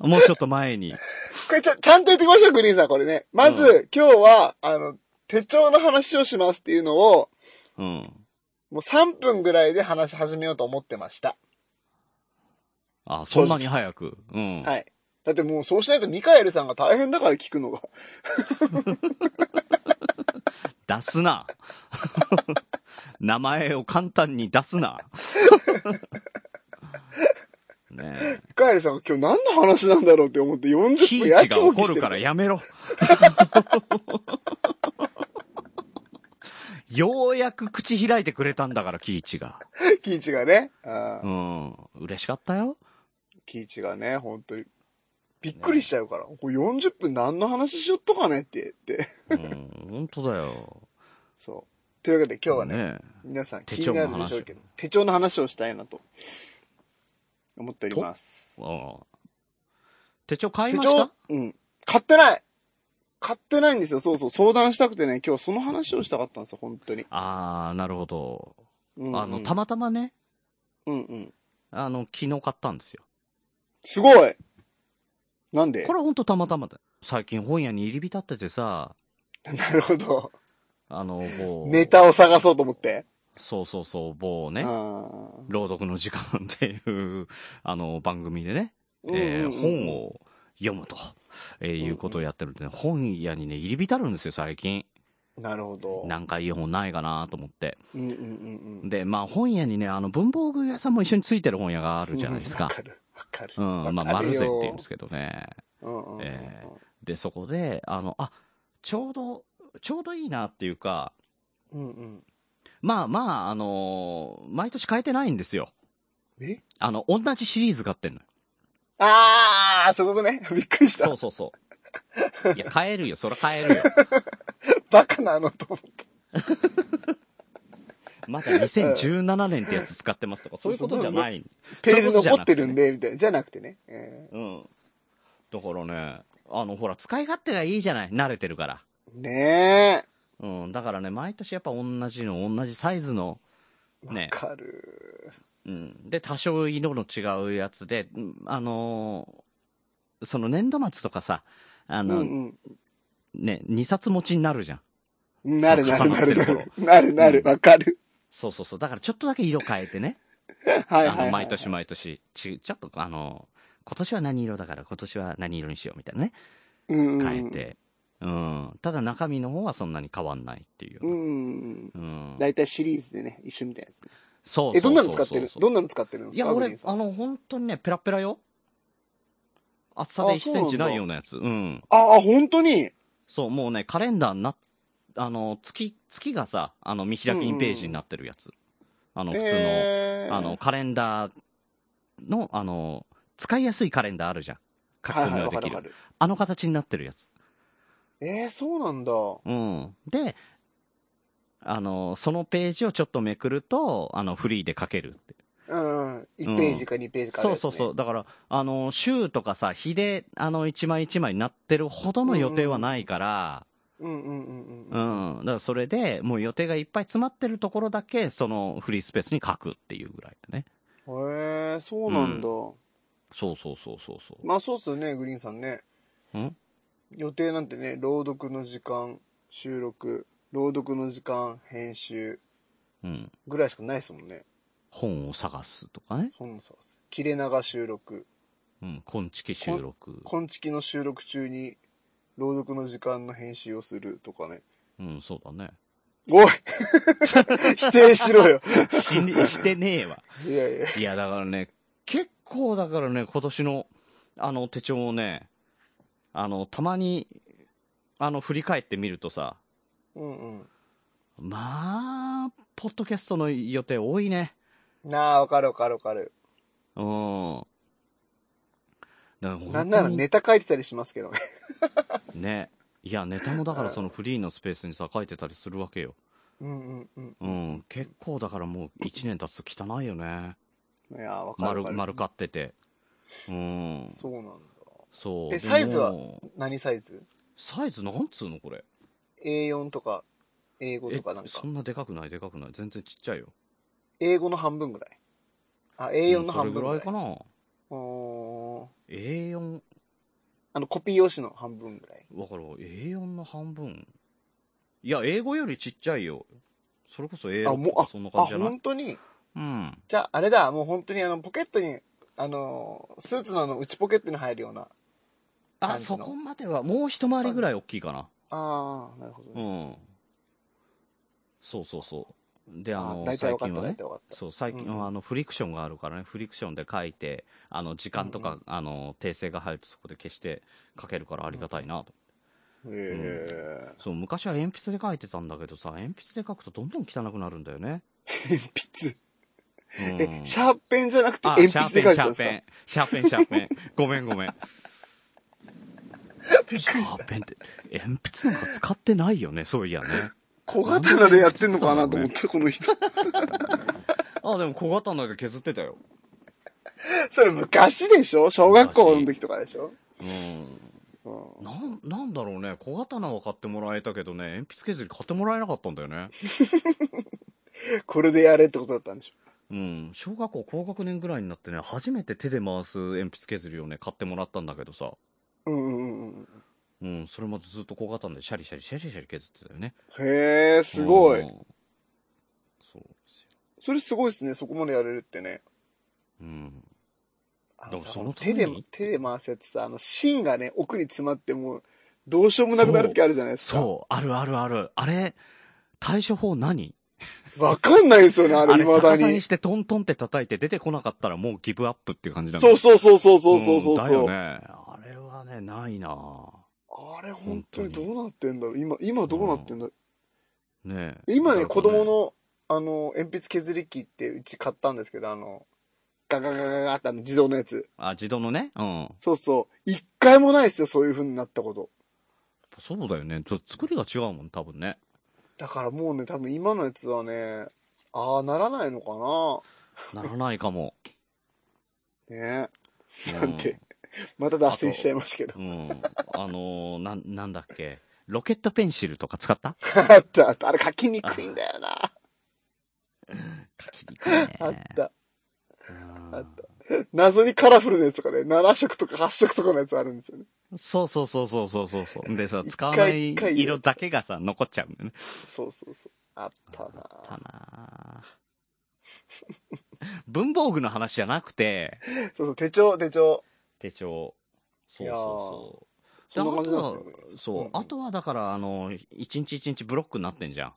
Speaker 2: もうちょっと前に。
Speaker 3: これちゃちゃんと言ってきましょう、グリーンさん、これね。まず、
Speaker 2: う
Speaker 3: 今日は、あの、手帳の話をしますっていうのを、
Speaker 2: うん。
Speaker 3: もう3分ぐらいで話し始めようと思ってました。
Speaker 2: あ、そんなに早く？うん。
Speaker 3: はい。だってもうそうしないとミカエルさんが大変だから聞くのが。
Speaker 2: 出すな。名前を簡単に出すな。ね
Speaker 3: カエルさんが今日何の話なんだろうって思って40
Speaker 2: キ
Speaker 3: 分やき
Speaker 2: ーチが怒るからやめろ。ようやく口開いてくれたんだから、キーチが。
Speaker 3: キーチがね。あ
Speaker 2: う
Speaker 3: ー
Speaker 2: ん。嬉しかったよ。
Speaker 3: キーチがね、本当に。びっくりしちゃうから。これ40分何の話しよっとかねって言って。
Speaker 2: うん、本当だよ。
Speaker 3: そう。というわけで今日はね、
Speaker 2: ね
Speaker 3: 皆さん気になるでしょうけど、手帳の話をしたいなと思っております。
Speaker 2: ああ手帳買い
Speaker 3: 手
Speaker 2: ました？
Speaker 3: 帳？うん。買ってない買ってないんですよ。そうそう。相談したくてね、今日その話をしたかったんですよ、本当に。
Speaker 2: ああ、なるほど。
Speaker 3: うんうん
Speaker 2: あの、たまたまね、
Speaker 3: うんうん。
Speaker 2: あの、昨日買ったんですよ。
Speaker 3: すごいなんで？
Speaker 2: これほんとたまたまだ。最近本屋に入り浸っててさ、
Speaker 3: なるほど。
Speaker 2: あの、某、
Speaker 3: ネタを探そうと思って。
Speaker 2: そうそうそう、某ね、朗読の時間っていう、あの、番組でね、えー
Speaker 3: うんうんうん
Speaker 2: 本を読むと、えーいうことをやってるんで、ね、本屋にね、入り浸るんですよ、最近。
Speaker 3: なるほど。
Speaker 2: なんかいい本ないかなと思って。
Speaker 3: うんうんうんうん。
Speaker 2: で、まあ本屋にね、あの文房具屋さんも一緒についてる本屋があるじゃないですか
Speaker 3: わ。かる。わかる。
Speaker 2: うん、まあ、
Speaker 3: わかるよ
Speaker 2: 丸ゼって言うんですけどね。
Speaker 3: うんうんうんうん
Speaker 2: えで、そこで、あの、あ、ちょうど、ちょうどいいなっていうか、
Speaker 3: うんうん。
Speaker 2: まあまあ、あのー毎年変えてないんですよ。
Speaker 3: え？
Speaker 2: あの、同じシリーズ買ってんのよ。
Speaker 3: あー、そういうことね。びっくりした
Speaker 2: そう。そうそう。いや、変えるよ、そら変えるよ。
Speaker 3: バカなのと思った。
Speaker 2: まだ2017年ってやつ使ってますとか、そういうことじゃない。
Speaker 3: ページ残ってるんで、みたいな。じゃなくてね。え
Speaker 2: うん。だからね、あの、ほら、使い勝手がいいじゃない。慣れてるから。
Speaker 3: ーね
Speaker 2: うん。だからね、毎年やっぱ同じの、同じサイズの、
Speaker 3: え。わ
Speaker 2: ね
Speaker 3: かる。
Speaker 2: うん。で、多少色の違うやつで、うんあのーその年度末とかさ、あ
Speaker 3: うん
Speaker 2: の、
Speaker 3: うん。
Speaker 2: ね、2冊持ちになるじゃん。
Speaker 3: なるなるなるなる。なるなる。
Speaker 2: うん
Speaker 3: わかる。
Speaker 2: そうそうそう。だからちょっとだけ色変えてね。
Speaker 3: はいはいはい。
Speaker 2: あの、毎年毎年、ち、ちょっとあの、今年は何色だから今年は何色にしようみたいなね。
Speaker 3: うんうん
Speaker 2: 変え。て。うん。ただ中身の方はそんなに変わんないっていう。
Speaker 3: うんうん。
Speaker 2: うん。
Speaker 3: だいたいシリーズでね、一緒みたいなやつね。
Speaker 2: そうそうそうそう
Speaker 3: え、どんなの使ってる？どんなの使ってるんですか？
Speaker 2: いや、俺あの、本当にね、ペラペラよ。厚さで1
Speaker 3: あそうなんだ
Speaker 2: センチないようなやつ。うん。
Speaker 3: あ、あ、本当に？
Speaker 2: そう、もうね、カレンダーにな、あの、月、月がさ、あの、見開き2ページになってるやつ。あの、普通の、
Speaker 3: えー
Speaker 2: あの、、カレンダーの、あの、使いやすいカレンダーあるじゃん。書き込みができる。あの形になってるやつ。
Speaker 3: えー、そうなんだ。
Speaker 2: うん。で、あの、そのページをちょっとめくると、あの、フリーで書けるって。
Speaker 3: うん。1ページか2ページかあるやつね、
Speaker 2: そうそうそう。だから、あの、週とかさ、日で、あの、一枚一枚になってるほどの予定はないから、
Speaker 3: うんうんうん
Speaker 2: う
Speaker 3: うん。
Speaker 2: ん。だからそれで、もう予定がいっぱい詰まってるところだけ、そのフリースペースに書くっていうぐらいだね。
Speaker 3: へえー、そうなんだ。
Speaker 2: そうそうそうそうそう。
Speaker 3: まあそうっすよね、グリーンさんね。
Speaker 2: ん？
Speaker 3: 予定なんてね、朗読の時間、収録、朗読の時間、編集
Speaker 2: うん。
Speaker 3: ぐらいしかないですもんね。
Speaker 2: 本を探すとかね。
Speaker 3: そんなさ、切れ長収録。
Speaker 2: うん。昆虫収録。
Speaker 3: 昆虫の収録中に朗読の時間の編集をするとかね。
Speaker 2: うん、そうだね。
Speaker 3: おい 否定しろよ。
Speaker 2: しね、してねえわ。
Speaker 3: いやいや。
Speaker 2: いや、だからね、結構だからね、今年の、あの、手帳をね、あの、たまに、あの、振り返ってみるとさ、
Speaker 3: うんうん。
Speaker 2: まあ、ポッドキャストの予定多いね。
Speaker 3: なあ、わかるわかるわかる。
Speaker 2: うん。だから
Speaker 3: なんならネタ書いてたりしますけどね。
Speaker 2: ね。いや、ネタもだからそのフリーのスペースにさ、書いてたりするわけよ。
Speaker 3: うんうんうん。
Speaker 2: うん。結構だからもう1年経つと汚いよね。
Speaker 3: いや、わかる
Speaker 2: 丸、
Speaker 3: わかる。
Speaker 2: 丸買ってて。うん。
Speaker 3: そうなんだ。
Speaker 2: そう。で
Speaker 3: えサイズは
Speaker 2: も
Speaker 3: 何サイズ？
Speaker 2: サイズなんつうのこれ
Speaker 3: ？?A4 とか、英語
Speaker 2: え
Speaker 3: とかなんか
Speaker 2: そ。んなでかくないでかくない全然ちっちゃいよ。
Speaker 3: 英語の半分ぐらい。あ、A4 の半分ぐらい。
Speaker 2: うんそれぐらいかな。
Speaker 3: おー
Speaker 2: A4、
Speaker 3: あの、コピー用紙の半分ぐらい。
Speaker 2: わかる ?A4 の半分。いや、英語よりちっちゃいよ。それこそ A6
Speaker 3: あ、もう、あ
Speaker 2: とかそんな、感
Speaker 3: あ、
Speaker 2: じじゃない？
Speaker 3: 本当に？
Speaker 2: うん。
Speaker 3: じゃあ、あれだ、もう本当にあの、ポケットに、あの、スーツのあの、内ポケットに入るような。
Speaker 2: あ、そこまでは、もう一回りぐらい大きいかな。
Speaker 3: ああ、なるほど
Speaker 2: う
Speaker 3: ね。
Speaker 2: ん。そうそうそう。で、あ
Speaker 3: あ
Speaker 2: の、
Speaker 3: 大体分かった、
Speaker 2: 最近はね。そう、最近
Speaker 3: うん
Speaker 2: はあの、フリクションがあるからね、フリクションで書いて、あの、時間とか、
Speaker 3: うん
Speaker 2: あの、訂正が入るとそこで消して書けるからありがたいなと。
Speaker 3: へえ。
Speaker 2: そう、昔は鉛筆で書いてたんだけどさ、鉛筆で書くとどんどん汚くなるんだよね。
Speaker 3: 鉛筆？
Speaker 2: うん
Speaker 3: え、シャーペンじゃなくて
Speaker 2: あ
Speaker 3: 鉛筆で書いてたんですか？
Speaker 2: シャーペン、シャーペン、シャーペン。ごめんごめん。
Speaker 3: びっくりした。
Speaker 2: ーペンって、鉛筆なんか使ってないよね、そういやね。
Speaker 3: 小刀でやってんのかなと思って、この人。
Speaker 2: あ、でも小刀で削ってたよ。
Speaker 3: それ昔でしょ？小学校の時とかでしょ？
Speaker 2: うん。
Speaker 3: うん
Speaker 2: なん、なんだろうね。小刀は買ってもらえたけどね、鉛筆削り買ってもらえなかったんだよね。
Speaker 3: これでやれってことだったんでしょ？
Speaker 2: うん。小学校高学年ぐらいになってね、初めて手で回す鉛筆削りをね、買ってもらったんだけどさ。
Speaker 3: うんうんうんうん。
Speaker 2: うん、それまでずっと小刀でシャリシャリシャリシャリ削ってたよね。
Speaker 3: へえ、すごい。
Speaker 2: うんそうですよ。
Speaker 3: それすごいですね、そこまでやれるってね。
Speaker 2: うん。
Speaker 3: あのさ
Speaker 2: だからそのた
Speaker 3: 手で手で回すやつさ、あの、芯がね、奥に詰まってもう、どうしようもなくなる時あるじゃないですか。
Speaker 2: そう、あるあるある。あれ、対処法何？
Speaker 3: わかんないですよね、あれ、未だに
Speaker 2: 逆さに。してトントンって叩いて出てこなかったらもうギブアップっていう感じなん
Speaker 3: そうそうそうそうそうそうそう。
Speaker 2: んだよね。あれはね、ないな
Speaker 3: あれ、本当にどうなってんだろう今、今どうなってんだう今ね、子
Speaker 2: だから
Speaker 3: 供の、あの、鉛筆削り機ってうち買ったんですけど、あの、ガガガガガってあの自動のやつ。
Speaker 2: あ、自動のね？うん。
Speaker 3: そうそう。一回もないですよ、そういう風になったこと。
Speaker 2: そうだよね。ちょ作りが違うもん、多分ね。
Speaker 3: だからもうね、多分今のやつはね、ああ、ならないのか
Speaker 2: ならないかも。
Speaker 3: なね
Speaker 2: うん
Speaker 3: なんて。また脱線しちゃいましたけど。
Speaker 2: うん。あのー、なん、なんだっけ。ロケットペンシルとか使った？
Speaker 3: あったあった。あれ書きにくいんだよな。
Speaker 2: 書きにくいね。
Speaker 3: あった。
Speaker 2: うん
Speaker 3: あった謎にカラフルなやつとかね、7色とか8色とかのやつあるんですよね。
Speaker 2: そうそうそうそうそうそうそう。でさ、使わない色だけがさ、残っちゃうんだよね。
Speaker 3: そうそうそう。あったな
Speaker 2: あったなぁ文房具の話じゃなくて、
Speaker 3: そうそう、手帳、手帳。
Speaker 2: 手帳。そうそう
Speaker 3: そ
Speaker 2: う。であとはそう、
Speaker 3: うんうん
Speaker 2: あとはだから、あの、一日一日ブロックになってんじゃん。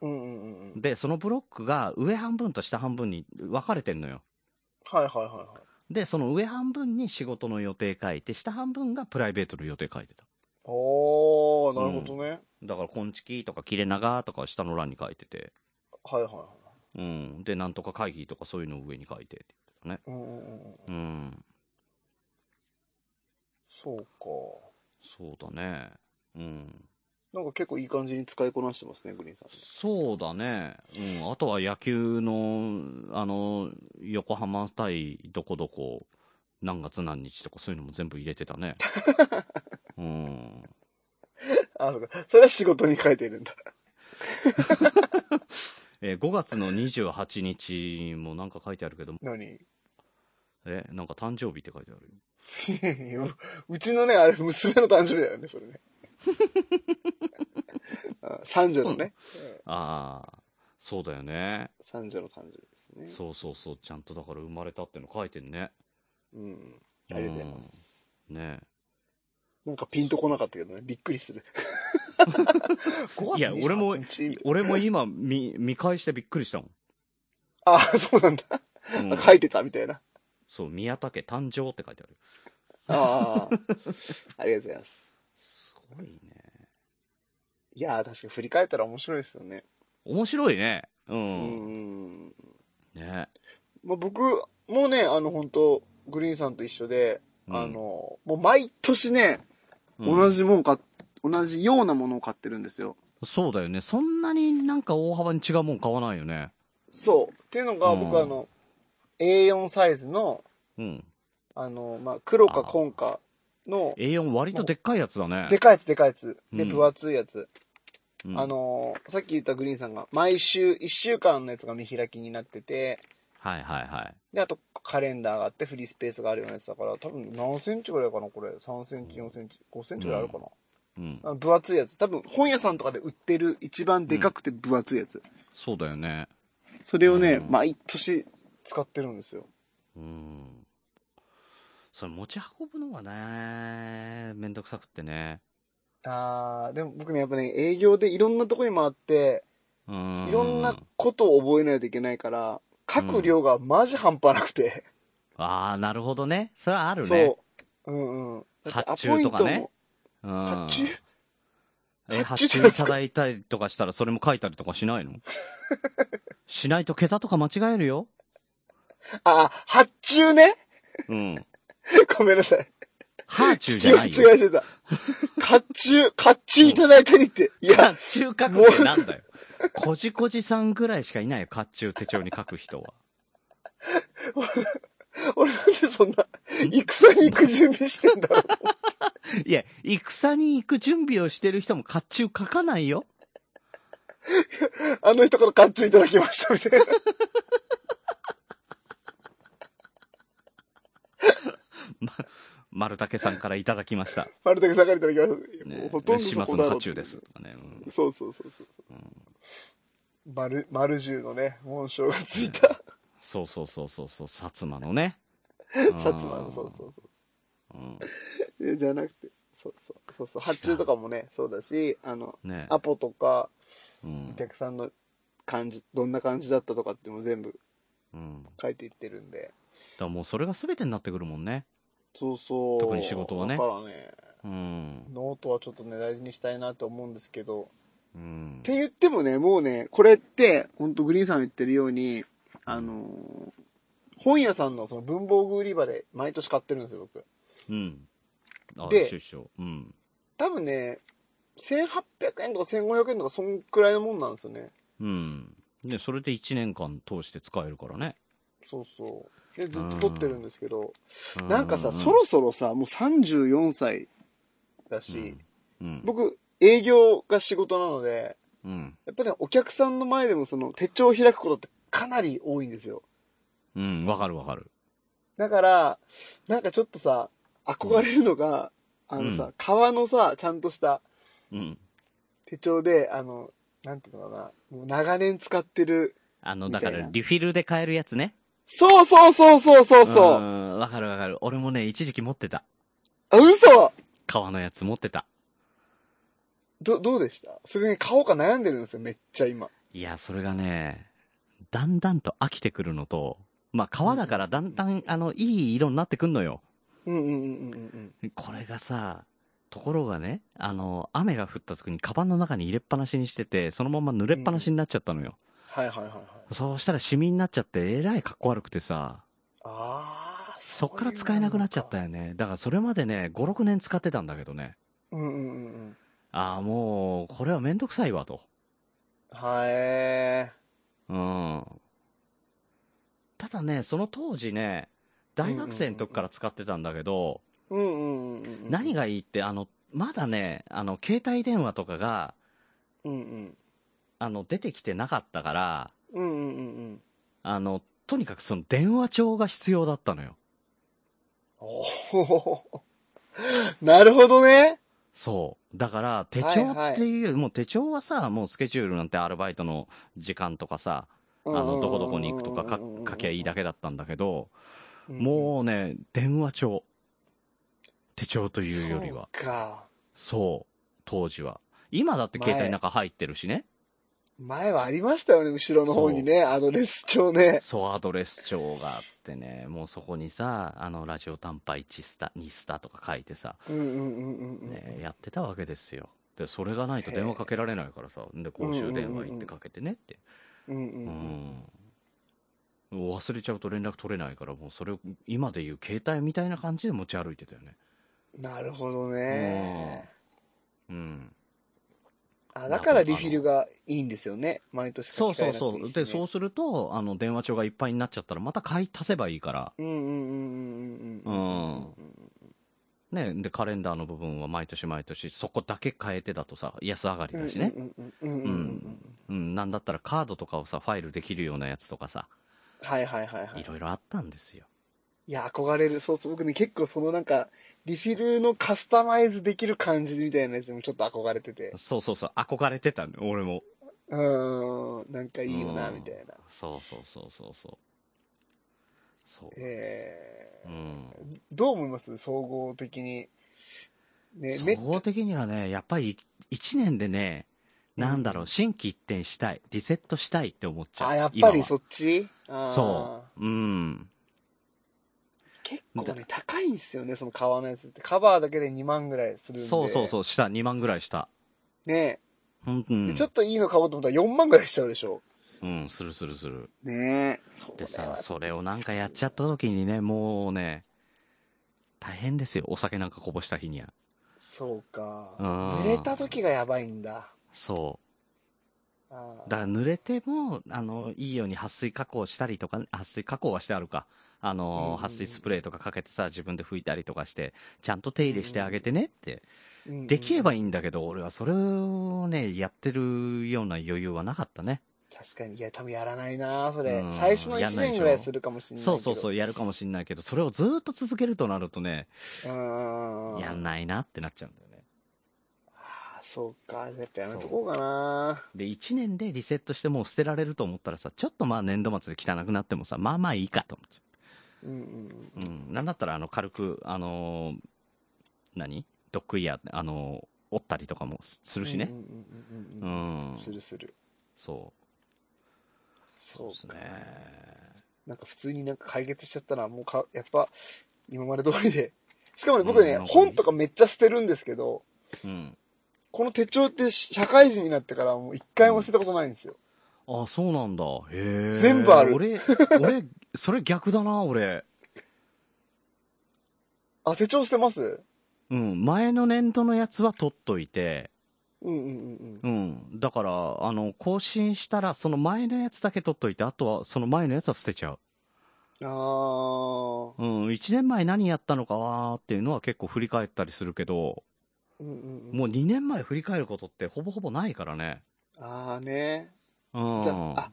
Speaker 3: うんうんうんうん。
Speaker 2: で、そのブロックが上半分と下半分に分かれてんのよ。
Speaker 3: はいはいはいはい。
Speaker 2: で、その上半分に仕事の予定書いて、下半分がプライベートの予定書いてた。
Speaker 3: おー、なるほどね。
Speaker 2: だから、こんちきとか切れ長とか下の欄に書いてて、
Speaker 3: はいはいは
Speaker 2: うん。で、なんとか会議とかそういうのを上に書いてって言って
Speaker 3: い。うんうんうんうん。
Speaker 2: たね。うん。
Speaker 3: そうか。
Speaker 2: そうだね。うん。
Speaker 3: なんか結構いい感じに使いこなしてますね、グリーンさん。
Speaker 2: そうだね。うん。あとは野球の、あの、横浜対どこどこ、何月何日とかそういうのも全部入れてたね。うん。
Speaker 3: あ、そうか。それは仕事に書いてるんだ。
Speaker 2: えー5月の28日もなんか書いてあるけど、
Speaker 3: 何？
Speaker 2: え、なんか誕生日って書いてあるよ。
Speaker 3: うちのね、あれ、娘の誕生日だよね、それね。あ 三女のね。
Speaker 2: ああ、そうだよね。
Speaker 3: 三女の誕生日ですね。
Speaker 2: そうそうそう。ちゃんとだから生まれたっての書いてんね。
Speaker 3: うん。ありがとうございます。
Speaker 2: ね
Speaker 3: なんかピンとこなかったけどね、びっくりする。
Speaker 2: いや俺も
Speaker 3: 5月28日
Speaker 2: 俺も今見、見返してびっくりしたもん。
Speaker 3: あ、そうなんだ。
Speaker 2: うん
Speaker 3: 書いてたみたいな。
Speaker 2: そう、宮田家誕生って書いてある。
Speaker 3: ああ。ありがとうございます。
Speaker 2: すごいね。
Speaker 3: いやー、確かに振り返ったら面白いですよね。
Speaker 2: 面白いね。う。
Speaker 3: うんん。
Speaker 2: ね。
Speaker 3: まあ、僕もね、あの、本当グリーンさんと一緒で、
Speaker 2: うん
Speaker 3: あの、もう毎年ね、同
Speaker 2: じ。
Speaker 3: じもんか、同じようなものを買ってるんですよ。
Speaker 2: そうだよね。そんなになんか大幅に違うもん買わないよね。
Speaker 3: そう。っていうのが、
Speaker 2: うん
Speaker 3: 僕あの、A4 サイズの、
Speaker 2: うん。
Speaker 3: あの、まあ、黒か紺かの、
Speaker 2: A4 割とでっかいやつだね。
Speaker 3: でかいやつでかいやつ。で、
Speaker 2: うん
Speaker 3: 分厚いやつ。
Speaker 2: うん
Speaker 3: あ、の、さっき言ったグリーンさんが、毎週1週間のやつが見開きになってて、
Speaker 2: はいはいはい。
Speaker 3: で、あとカレンダーがあってフリースペースがあるようなやつだから、多分何センチぐらいかな、これ。3センチ、4センチ、5センチぐらいあるかな。
Speaker 2: うん。
Speaker 3: あの分厚いやつ。多分本屋さんとかで売ってる一番でかくて分厚いやつ。
Speaker 2: そうだよね。
Speaker 3: それをね、
Speaker 2: うん
Speaker 3: 毎年使ってるんですよ。
Speaker 2: うん。それ持ち運ぶのがね、めんどくさくってね。
Speaker 3: あー、でも僕ね、やっぱね、営業でいろんなとこに回って、
Speaker 2: うん。
Speaker 3: いろんなことを覚えないといけないから、書く量がマジ半端なくて。
Speaker 2: ああ、なるほどね。それはあるね。
Speaker 3: そう。うんうん。
Speaker 2: 発注とかね
Speaker 3: ア
Speaker 2: うん。
Speaker 3: 発注？
Speaker 2: え、
Speaker 3: 発
Speaker 2: 発注いただいたりとかしたらそれも書いたりとかしないの？しないと桁とか間違えるよ。
Speaker 3: あ、発注ね
Speaker 2: うん。
Speaker 3: ごめんなさい。
Speaker 2: ハーチューじゃないよ。
Speaker 3: 違えてた。発注、発注いただいたりって。いや、
Speaker 2: 発注書くってなんだよ。こじこじさんぐらいしかいないよ、発注手帳に書く人は。
Speaker 3: 俺なんでそんな、戦に行く準備してんだろう。
Speaker 2: いや、戦に行く準備をしてる人も発注書かないよ。
Speaker 3: あの人から発注いただきました、みたいな。
Speaker 2: ま、丸竹さんからいただきました。
Speaker 3: 丸竹さんからいただきました。
Speaker 2: ね
Speaker 3: ほとんどそ
Speaker 2: 島津の発注です。とかね。うん
Speaker 3: そうそうそうそう。
Speaker 2: うん
Speaker 3: 丸、丸十のね、紋章がついた。
Speaker 2: そうそうそうそうそう、薩摩のね。
Speaker 3: 薩摩の、そうそう
Speaker 2: うん。
Speaker 3: そう。えじゃなくて、そうそう。そうそう。発注とかもね、そうだし、あの、
Speaker 2: ね。
Speaker 3: アポとか、
Speaker 2: うん
Speaker 3: お。客さんの感じ、どんな感じだったとかっても全部書いていってるんで。
Speaker 2: らもうそれが全てになってくるもんね。
Speaker 3: そうそう。
Speaker 2: 特に仕事はね
Speaker 3: だからね、
Speaker 2: うん。
Speaker 3: ノートはちょっとね、大事にしたいなと思うんですけど、
Speaker 2: うん
Speaker 3: っ。て言ってもね、もうね、これって、ほんとグリーンさんが言ってるように、あのー本屋さんのその文房具売り場で毎年買ってるんですよ、僕。
Speaker 2: うん。あ、
Speaker 3: で。
Speaker 2: うん。
Speaker 3: 多分ね、1800円とか1500円とかそんくらいのもんなんですよね。
Speaker 2: うん。で、それで1年間通して使えるからね。
Speaker 3: そうそう。で、ずっと撮ってるんですけど、
Speaker 2: う
Speaker 3: なんかさ、そろそろさ、もう34歳だし。僕、営業が仕事なので、
Speaker 2: うん。
Speaker 3: やっぱり、ね、お客さんの前でもその手帳を開くことってかなり多いんですよ。
Speaker 2: うん、わかるわかる。
Speaker 3: だから、なんかちょっとさ、憧れるのが、あのさ、
Speaker 2: うん
Speaker 3: 革のさ、ちゃんとした
Speaker 2: うん。
Speaker 3: 手帳で、あの、なんていうのかな、もう長年使ってる。
Speaker 2: あの、だから、リフィルで買えるやつね。
Speaker 3: そうそうそうそうそうそう。
Speaker 2: ん、わかるわかる。俺もね、一時期持ってた。
Speaker 3: あ、嘘
Speaker 2: 革のやつ持ってた。
Speaker 3: ど、どうでした？それね、買おうか悩んでるんですよ、めっちゃ今。
Speaker 2: いや、それがね、だんだんと飽きてくるのと、まあ、革だからだんだん、あの、いい色になってくんのよ。
Speaker 3: うんうんうんうんうん。
Speaker 2: これがさ、ところがね、あの、雨が降った時にカバンの中に入れっぱなしにしてて、そのまま濡れっぱなしになっちゃったのよ。
Speaker 3: はいはいはいはい。
Speaker 2: そうしたらシミになっちゃって、えらい格好悪くてさ、
Speaker 3: ああ、
Speaker 2: そっから使えなくなっちゃった
Speaker 3: よ。
Speaker 2: よね。だからそれまでね、5、6年使ってたんだけどね。
Speaker 3: うんうんうんうん。
Speaker 2: ああ、もう、これはめんどくさいわと。
Speaker 3: はい。
Speaker 2: うん。ただね、その当時ね、大学生の時から使ってたんだけど、
Speaker 3: うんうんうんうん。
Speaker 2: 何がいいって、あの、まだね、あの、携帯電話とかが、
Speaker 3: うんうん。
Speaker 2: あの、出てきてなかったから、
Speaker 3: うんうんうんうん。
Speaker 2: あの、とにかくその電話帳が必要だったのよ。
Speaker 3: おお。なるほどね。
Speaker 2: そう。だから、手帳っていうよりも、手帳はさ、もうスケジュールなんてアルバイトの時間とかさ、あの、どこどこに行くとかか書きゃいいだけだったんだけど、
Speaker 3: うん。
Speaker 2: もうね、電話帳。手帳というよりは。
Speaker 3: そうか。
Speaker 2: そう。当時は。今だって携帯の中入ってるしね。
Speaker 3: 前はありましたよね、後ろの方にね、アドレス帳ね。
Speaker 2: そう、アドレス帳があってね、もうそこにさ、あの、ラジオ短波1スタ、2スタとか書いてさ、
Speaker 3: うんうんうんうんうん。
Speaker 2: ね、やってたわけですよ。で、それがないと電話かけられないからさ、で、公衆電話行ってかけてねって。
Speaker 3: うんうん
Speaker 2: う
Speaker 3: うん。
Speaker 2: ん。忘れちゃうと連絡取れないから、もうそれを今で言う携帯みたいな感じで持ち歩いてたよね。
Speaker 3: なるほどね。
Speaker 2: うん。
Speaker 3: あ、だからリフィルがいいんですよね。毎年
Speaker 2: そうそう
Speaker 3: 書き換えなくてい
Speaker 2: そ。
Speaker 3: いう
Speaker 2: で、そうすると、あの、電話帳がいっぱいになっちゃったら、また買い足せばいいから。
Speaker 3: うんうんうんうんうんうん。
Speaker 2: うんね。で、カレンダーの部分は毎年毎年、そこだけ変えてだとさ、安上がりだしね。
Speaker 3: うんうんうんうんうん。
Speaker 2: うん。なんだったらカードとかをさ、ファイルできるようなやつとかさ、
Speaker 3: はいはいはいはい
Speaker 2: い。ろいろあったんですよ。
Speaker 3: いや、憧れる。そうそう。僕ね、結構そのなんか、リフィルのカスタマイズできる感じみたいなやつにもちょっと憧れてて。
Speaker 2: そうそうそう、憧れてたの、俺も。
Speaker 3: うーん、なんかいいよな、
Speaker 2: うん
Speaker 3: みたいな。
Speaker 2: そうそうそうそうそう。そう。
Speaker 3: えー
Speaker 2: うん。
Speaker 3: どう思います総合的に？ね、
Speaker 2: 総合的にはね、やっぱり一年でね、なんだろう、
Speaker 3: うん
Speaker 2: 心機一転したい、リセットしたいって思っちゃう。
Speaker 3: あ、やっぱりそっち？
Speaker 2: そう。うん。
Speaker 3: 結構ね、高いんですよね、その革のやつって。カバーだけで2万ぐらいするんで。
Speaker 2: そうそうそう、した、2万ぐらいした。
Speaker 3: ね
Speaker 2: うん、うん。
Speaker 3: でちょっといいの買おうと思ったら4万ぐらいしちゃうでしょ。
Speaker 2: うん、するするする。
Speaker 3: ねえ。そ
Speaker 2: でさそれをなんかやっちゃった時にね、もうね、大変ですよ。お酒なんかこぼした日には。
Speaker 3: そうか。
Speaker 2: うん
Speaker 3: 濡れた時がやばいんだ。
Speaker 2: そ
Speaker 3: あ
Speaker 2: う。だから濡れても、あの、いいように撥水加工したりとか、撥水加工はしてあるか。あの、撥水スプレーとかかけてさ、自分で拭いたりとかして、ちゃんと手入れしてあげてねって。
Speaker 3: ー
Speaker 2: できればいい
Speaker 3: うん
Speaker 2: んだけど、俺はそれをね、やってるような余裕はなかったね。
Speaker 3: 確かに。いや、多分やらないなそれ
Speaker 2: うん。
Speaker 3: 最初の1
Speaker 2: やんないでしょ
Speaker 3: 年ぐらいするかもしれない。
Speaker 2: そうそうそう、やるかもしんないけど、それをずっと続けるとなるとね、
Speaker 3: う。うん。
Speaker 2: やんないなってなっちゃうんだよね。
Speaker 3: あーそうか。やっぱやめとこうかな
Speaker 2: で、1年でリセットしてもう捨てられると思ったらさ、ちょっとまあ年度末で汚くなってもさ、まあまあいいかと思っちゃ
Speaker 3: うんうん
Speaker 2: う。うん。なんだったらあの軽く、あのー何？ドッグイヤー、あの、折ったりとかもすするしね
Speaker 3: うん。うんうん
Speaker 2: う
Speaker 3: うんうん
Speaker 2: ん。
Speaker 3: するする。
Speaker 2: そう。
Speaker 3: そう
Speaker 2: ですね。
Speaker 3: なんか普通になんか解決しちゃったら、もうか、やっぱ、今まで通りで。しかもね、僕ね、
Speaker 2: うん
Speaker 3: 本とかめっちゃ捨てるんですけど、
Speaker 2: うん。
Speaker 3: この手帳って社会人になってからもう一回も捨てたことないんですよ。
Speaker 2: あ、そうなんだ。へえ。
Speaker 3: 全部ある
Speaker 2: 俺、俺、それ逆だな、俺。
Speaker 3: あ、手帳捨てます？
Speaker 2: うん。前の年度のやつは取っといて、
Speaker 3: うんうんうん
Speaker 2: うん。だから、あの、更新したら、その前のやつだけ取っといて、あとは、その前のやつは捨てちゃう。
Speaker 3: うん。あ
Speaker 2: うん。1年前何やったのかわーっていうのは結構振り返ったりするけど、
Speaker 3: ー。うんうんうん。
Speaker 2: もう2年前振り返ることってほぼほぼないからね。
Speaker 3: ああね。
Speaker 2: うん。
Speaker 3: じゃあ、あ、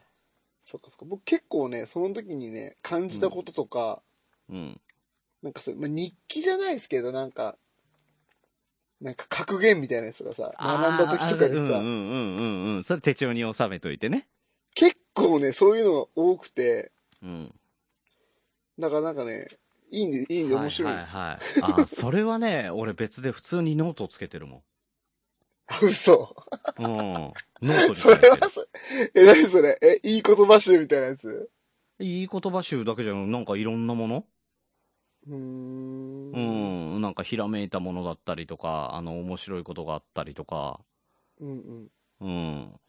Speaker 3: そっかそっか。僕結構ね、その時にね、感じたこととか、
Speaker 2: うん。
Speaker 3: なんかそう、まあ、日記じゃないですけど、なんか、なんか格言みたいなやつがさ、学んだ時とかにさ、
Speaker 2: うんうんうんうんうん。それ手帳に収めといてね。
Speaker 3: 結構ね、そういうのが多くて、
Speaker 2: うん。
Speaker 3: だからなんかね、いいんで、いいんで面白いです。
Speaker 2: はいはいはい。あ、それはね、俺別で普通にノートをつけてるも
Speaker 3: あ、嘘。
Speaker 2: ん。うん。ノートに
Speaker 3: そ
Speaker 2: 書いてる。
Speaker 3: れはそ、え、何それ？え、いい言葉集みたいなやつ？
Speaker 2: いい言葉集だけじゃん、なんかいろんなもの？
Speaker 3: うーん。
Speaker 2: うん。なんかひらめいたものだったりとか、あの、面白いことがあったりとか、
Speaker 3: うんうん。
Speaker 2: うん。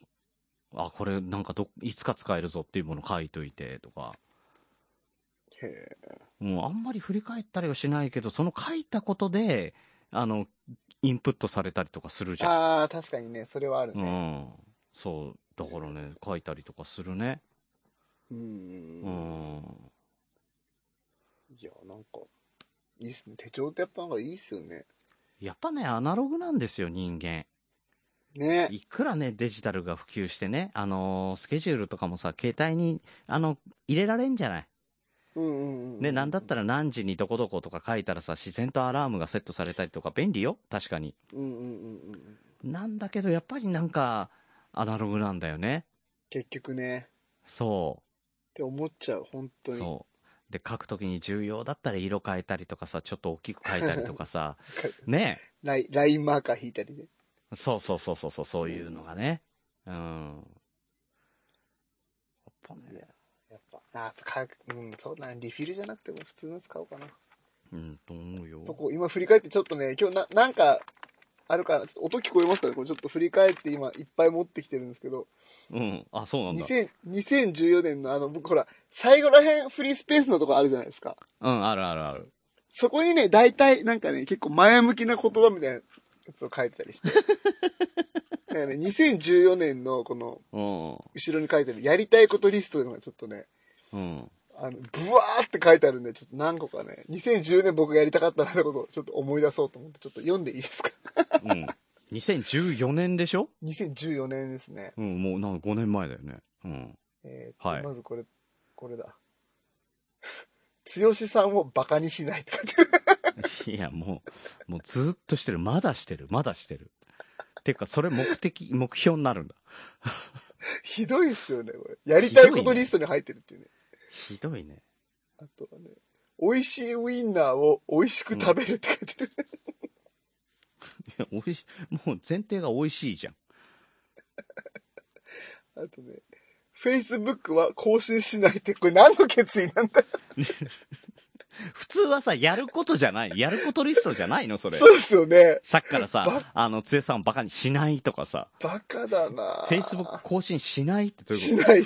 Speaker 2: あ、これなんかど、いつか使えるぞっていうもの書いといてとか。
Speaker 3: へえ。
Speaker 2: うん、あんまり振り返ったりはしないけど、その書いたことで、あの、インプットされたりとかするじゃん。
Speaker 3: ああ、確かにね、それはある
Speaker 2: う
Speaker 3: ね。
Speaker 2: ん。そう。だからね、書いたりとかするね。
Speaker 3: うん。
Speaker 2: う
Speaker 3: うん
Speaker 2: ん。
Speaker 3: いや、なんか、いいっすね。手帳ってやっぱなんかいいっすよね。
Speaker 2: やっぱね、アナログなんですよ、人間。
Speaker 3: ね。
Speaker 2: いくらね、デジタルが普及してね、あのースケジュールとかもさ、携帯に、あの、入れられんじゃない？
Speaker 3: うんうんうん。
Speaker 2: ね、なんだったら何時にどこどことか書いたらさ、自然とアラームがセットされたりとか便利よ確かに。
Speaker 3: うんうんうんうん。
Speaker 2: なんだけど、やっぱりなんか、アナログなんだよね。
Speaker 3: 結局ね。
Speaker 2: そ
Speaker 3: って思っちゃう、本当
Speaker 2: う。
Speaker 3: に。
Speaker 2: そう。で、書くときに重要だったら色変えたりとかさ、ちょっと大きく書いたりとかさ、ね
Speaker 3: ライラインマーカー引いたりね。
Speaker 2: そうそうそうそうそう、そういうのがね。うん。やっぱね、、
Speaker 3: あかうん、そうだな、リフィルじゃなくても普通のやつ買おうかな。
Speaker 2: うん、と思うよ。
Speaker 3: とこう今振り返ってちょっとね、今日な、なんか、あるかな、ちょっと音聞こえますかねこれちょっと振り返って今いっぱい持ってきてるんですけど、
Speaker 2: うん。あ、そうなんだ。
Speaker 3: 2000 2014年のあの、僕ほら、最後らへんフリースペースのとこあるじゃないですか。
Speaker 2: うん、あるあるある。
Speaker 3: そこにね、大体なんかね、結構前向きな言葉みたいなやつを書いてたりして。だからね、2014年のこの、
Speaker 2: う
Speaker 3: 後ろに書いてる、やりたいことリストのがちょっとね、
Speaker 2: ん。うん。
Speaker 3: あの、ブワーって書いてあるんで、ちょっと何個かね、2010年僕がやりたかったなってことをちょっと思い出そうと思って、ちょっと読んでいいですか？
Speaker 2: うん。2014年でしょ
Speaker 3: ?2014 年ですね。
Speaker 2: うん、もうなんか5年前だよね。うん。
Speaker 3: えーと
Speaker 2: はい
Speaker 3: まずこれ、これだ。剛さんをバカにしないって書いてある。
Speaker 2: いや、もう、もうずーっとしてる。まだしてる。まだしてる。てか、それ目的、目標になるんだ。
Speaker 3: ひどいっすよね、これ。やりたいことリストに入ってるっていうね。
Speaker 2: ひどいね。
Speaker 3: あとはね、美味しいウインナーを美味しく食べるって書いてる。
Speaker 2: いや、美味しい、もう前提が美味しいじゃん。
Speaker 3: あとね、Facebook は更新しないって、これ何の決意なんだ？
Speaker 2: 普通はさ、やることじゃない。やることリストじゃないのそれ。
Speaker 3: そうですよね。
Speaker 2: さっきから
Speaker 3: ば
Speaker 2: さ、あの、つえさんをバカにしないとかさ、
Speaker 3: バカだな
Speaker 2: Facebook 更新しないってどういうこ
Speaker 3: しない。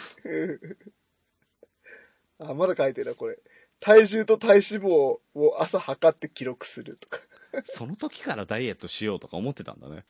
Speaker 3: あ、まだ書いてるな、これ。体重と体脂肪を朝測って記録するとか。
Speaker 2: とその時からダイエットしようとか思ってたんだね。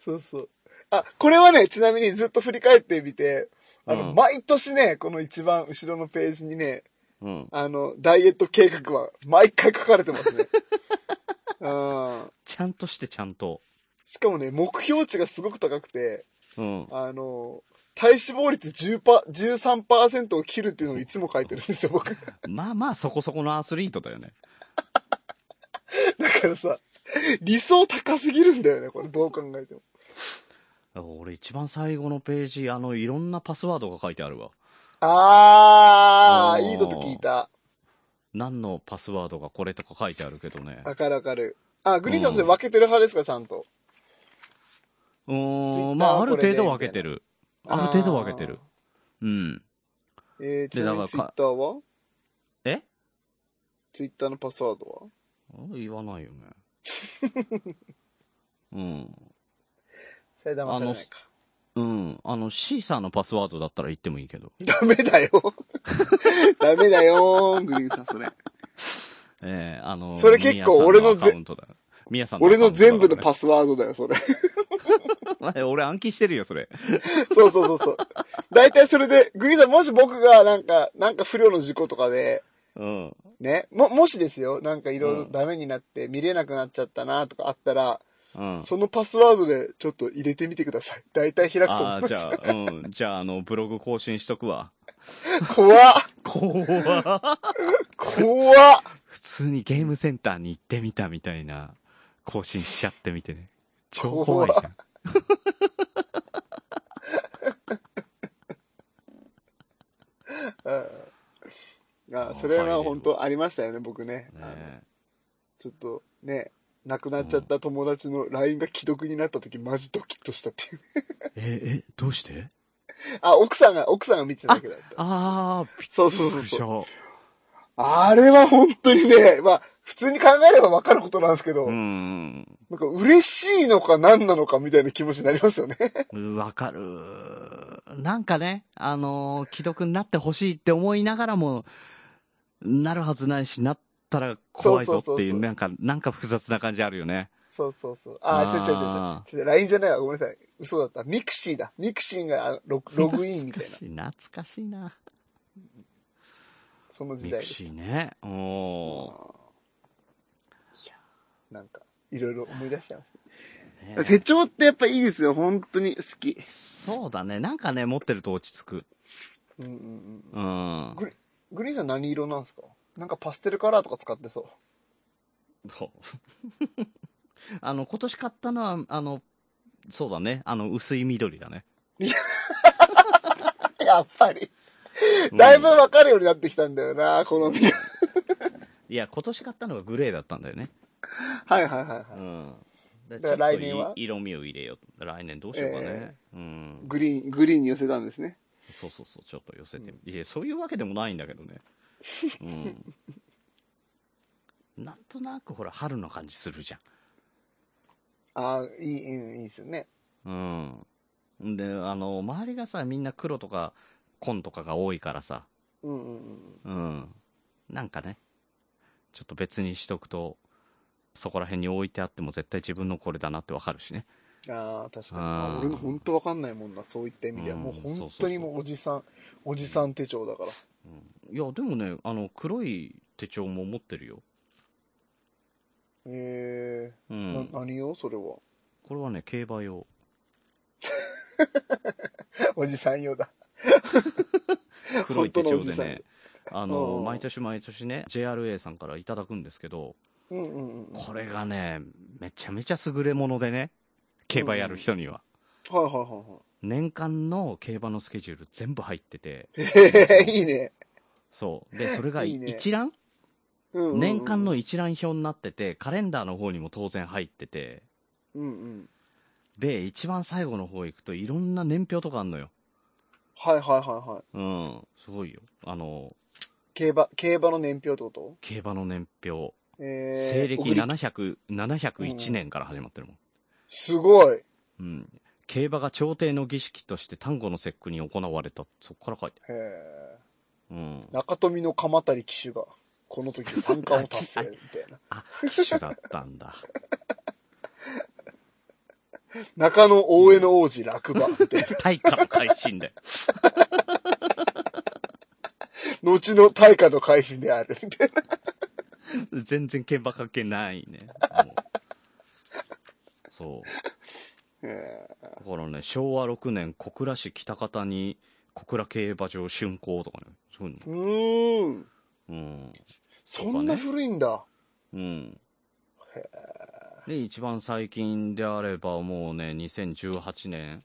Speaker 3: そうそう。あ、これはね、ちなみにずっと振り返ってみて、あの、
Speaker 2: うん
Speaker 3: 毎年ね、この一番後ろのページにね、
Speaker 2: うん。
Speaker 3: あの、ダイエット計画は毎回書かれてますね。うん。
Speaker 2: ちゃんとしてちゃんと。
Speaker 3: しかもね、目標値がすごく高くて、
Speaker 2: うん。
Speaker 3: あの、体脂肪率10パ13%を切るっていうのをいつも書いてるんですよ、僕。
Speaker 2: まあまあそこそこのアスリートだよね。
Speaker 3: だからさ、理想高すぎるんだよね、これどう考えても。
Speaker 2: 俺一番最後のページ、あの、いろんなパスワードが書いてあるわ。おー
Speaker 3: あー、いいこと聞いた。
Speaker 2: 何のパスワードがこれとか書いてあるけどね。
Speaker 3: わかるわかる。あ、グリーンさんそれ分けてる派ですか、ちゃんと？
Speaker 2: うん、まあ、ある程度分けてる。ある程度分けてる。うん。
Speaker 3: えー、ちなみに
Speaker 2: だから
Speaker 3: ツイッターは？
Speaker 2: え？
Speaker 3: ツイッターのパスワードは？
Speaker 2: あ言わないよね。うん。
Speaker 3: それ騙されないか。
Speaker 2: うん。あの、シーサーのパスワードだったら言ってもいいけど。
Speaker 3: ダメだよ。ダメだよ、グリーンさん、それ。
Speaker 2: ええあの、
Speaker 3: それ結構俺のぜ
Speaker 2: ミヤさん
Speaker 3: 俺の全部の
Speaker 2: ス。
Speaker 3: パスワードだよ、それ。
Speaker 2: 俺暗記してるよ、それ。
Speaker 3: そうそうそうそう。大体それで、グリーンさん、もし僕がなんか、なんか不良の事故とかで、
Speaker 2: うん。
Speaker 3: ね、も、もしですよ、なんかいろいろ
Speaker 2: うん
Speaker 3: ダメになって見れなくなっちゃったなとかあったら、
Speaker 2: うん。
Speaker 3: そのパスワードでちょっと入れてみてください。大体開くと思います。
Speaker 2: じゃあ、うん。じゃあ、あの、ブログ更新しとくわ。
Speaker 3: 怖っ
Speaker 2: 怖っ
Speaker 3: 怖っ
Speaker 2: 普通にゲームセンターに行ってみたみたいな更新しちゃってみてね。超怖いじゃん。
Speaker 3: うん。あ、それは本当ありましたよね、僕ね。
Speaker 2: ね
Speaker 3: ちょっとね、亡くなっちゃった友達の LINE が既読になった時、マジドキッとしたっていう。
Speaker 2: え、え、どうして？
Speaker 3: あ、奥さんが、奥さんが見てただけだった。
Speaker 2: ああ、
Speaker 3: そうそうそうそう。
Speaker 2: た。
Speaker 3: あれは本当にね、まあ、普通に考えればわかることなんですけど、
Speaker 2: うん。
Speaker 3: なんか嬉しいのか何なのかみたいな気持ちになりますよね。
Speaker 2: わかる。なんかね、あのー既読になってほしいって思いながらも、なるはずないし、なったら怖いぞっていう、なんか、なんか複雑な感じあるよね。
Speaker 3: そうそうそう。あー、違う違う違う違う。LINE じゃないわ。ごめんなさい。嘘だった。ミクシーだ。ミクシーがロログインみたいな。
Speaker 2: 懐かしい、懐かしいな。
Speaker 3: その時
Speaker 2: ミク
Speaker 3: 代です。
Speaker 2: シーね。おー。
Speaker 3: あーいや、なんか、いろいろ思い出しちゃいます。
Speaker 2: ね
Speaker 3: 手帳ってやっぱいいですよ。本当に好き。
Speaker 2: そうだね。なんかね、持ってると落ち着く。
Speaker 3: うんうんうん。
Speaker 2: うん。
Speaker 3: グリグリーンさん何色なんですか？なんかパステルカラーとか使ってそう。
Speaker 2: そう あの、今年買ったのは、あの、そうだね。あの、薄い緑だね。
Speaker 3: やっぱり。
Speaker 2: うん
Speaker 3: だいぶ分かるようになってきたんだよな、この。
Speaker 2: いや、今年買ったのがグレーだったんだよね。
Speaker 3: はいはいはいはい。
Speaker 2: うん。で
Speaker 3: だから来年は？
Speaker 2: 色味を入れようと。来年どうしようかね。
Speaker 3: え
Speaker 2: うん。
Speaker 3: グリーン、グリーンに寄せたんですね。
Speaker 2: そうそうそう、ちょっと寄せてみ、いや、そういうわけでもないんだけどね。うん。なんとなくほら、春の感じするじゃ
Speaker 3: ああ、いい、いい、ですよね。
Speaker 2: ん。うん。で、あの、周りがさ、みんな黒とか紺とかが多いからさ、
Speaker 3: うんうんうん。
Speaker 2: うん。なんかね、ちょっと別にしとくと、そこら辺に置いてあっても絶対自分のこれだなってわかるしね。
Speaker 3: ああ、確かに。俺の本当わかんないもんな、そういった意味では。
Speaker 2: うん
Speaker 3: もう本当にもうおじさん、おじさん手帳だから。
Speaker 2: うん、いや、でもね、あの、黒い手帳も持ってるよ。
Speaker 3: え
Speaker 2: う
Speaker 3: え
Speaker 2: ん。
Speaker 3: な、何よ、それは。
Speaker 2: これはね、競馬用。
Speaker 3: おじさん用だ。
Speaker 2: 黒い手帳でね、あの、
Speaker 3: うん
Speaker 2: 毎年毎年ね、JRA さんからいただくんですけど、
Speaker 3: うんうんうん。はい
Speaker 2: これがね、めちゃめちゃ優れものでね、競馬やる人には。
Speaker 3: はいはいは
Speaker 2: 年間の競馬のスケジュール全部入ってて、
Speaker 3: い。へえ、いいね。
Speaker 2: そう。で、それが一覧？年間の。一覧表になってて、カレンダーの方にも当然入ってて、
Speaker 3: うんうん。
Speaker 2: で、一番最後の方行くといろんな年表とかあんのよ。
Speaker 3: はいはいはいはい。
Speaker 2: うん、すごいよ。あの、
Speaker 3: 競馬、競馬の年表ってこと？
Speaker 2: 競馬の年表。
Speaker 3: えー、
Speaker 2: 西暦
Speaker 3: 送り
Speaker 2: 700、701年から始まってるもん。
Speaker 3: すごい。へ
Speaker 2: うん。競馬が朝廷の儀式として丹後の節句に行われた。そっから書いてあ
Speaker 3: え。
Speaker 2: る。うん。
Speaker 3: 中富の鎌足騎手が、この時三冠を達成、みたいな。
Speaker 2: あ、騎手だったんだ。
Speaker 3: 中野大江の王子落馬、みたいな。
Speaker 2: 大化の改新で。
Speaker 3: 後の大化の改新である、みたいな。
Speaker 2: 全然競馬関係ないね。そう。
Speaker 3: え
Speaker 2: だからね、昭和6年、小倉市北方に小倉競馬場竣工とかね、そういう
Speaker 3: ー、うーん。
Speaker 2: の。うん。
Speaker 3: そんな古いんだ。
Speaker 2: うん。
Speaker 3: へ
Speaker 2: で、一番最近であればもうね、2018年、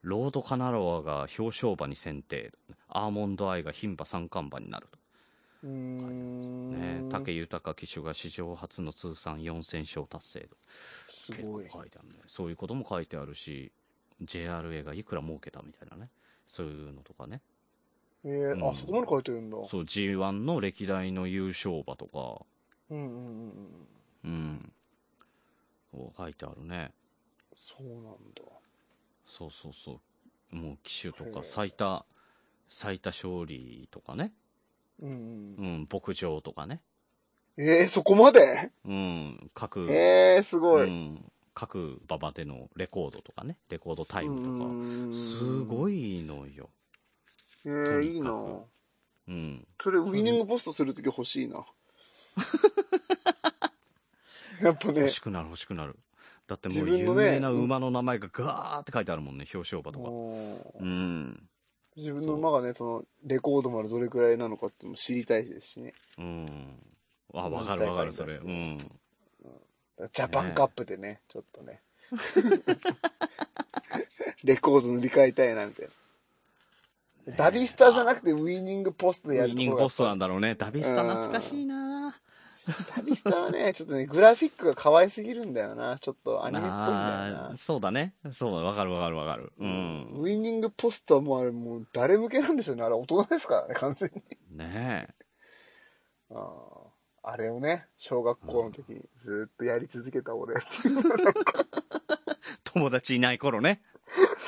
Speaker 2: ロードカナロアが表彰馬に選定。アーモンドアイが牝馬三冠馬になる。ね、武豊騎手が史上初の通算4000勝達成。
Speaker 3: すごい。
Speaker 2: 結構書いてあるね。そういうことも書いてあるし、JRA がいくら儲けたみたいなね。そういうのとかね。
Speaker 3: えー
Speaker 2: うん
Speaker 3: あ、そこまで書いてるんだ。
Speaker 2: そう、G1 の歴代の優勝馬とか、
Speaker 3: うんうんうんうん。
Speaker 2: うん。書いてあるね。
Speaker 3: そうなんだ。
Speaker 2: そうそうそう。もう騎手とか最多、最多勝利とかね。
Speaker 3: うん
Speaker 2: う
Speaker 3: うん。
Speaker 2: ん、牧場とかね。
Speaker 3: えー、そこまで？
Speaker 2: うん、各、
Speaker 3: えー、すごい。
Speaker 2: うん、各馬場でのレコードとかね。レコードタイムとか。す
Speaker 3: す
Speaker 2: ご。いのよ。
Speaker 3: えー、
Speaker 2: とにかく
Speaker 3: いいな
Speaker 2: うん。
Speaker 3: それウィニングポストするとき欲しいな。やっぱね
Speaker 2: 欲、しくなる欲しくなる。だってもう有名な馬の名前がガーって書いてあるもんね、表彰馬とか。
Speaker 3: も
Speaker 2: う。
Speaker 3: うん自分の馬がね、その、レコードまでどれくらいなのかっても知りたいですしね。
Speaker 2: うん。あ、わかるわかる、それ。うん。
Speaker 3: ジャパンカップでね、ちょっとね。レコード塗り替えたいな、みたいな。ダビスタじゃなくてウィニングポストでやる
Speaker 2: ウィニングポストなん
Speaker 3: だ。
Speaker 2: だろうね。ダビスタ懐かしいな
Speaker 3: ダビスタはね、ちょっとね、グラフィックが可愛すぎるんだよな。ちょっとアニメっぽいんだよ
Speaker 2: あ
Speaker 3: な
Speaker 2: ー。そうだね。そうだ、わかるわかるわかる。う
Speaker 3: ウ
Speaker 2: ん。
Speaker 3: ィニングポストはもうあれ、もう誰向けなんでしょうね。あれ大人ですからね、完全に。
Speaker 2: ね
Speaker 3: あーあれをね、小学校の時にずっとやり続けた俺っていう。
Speaker 2: え。友達いない頃ね。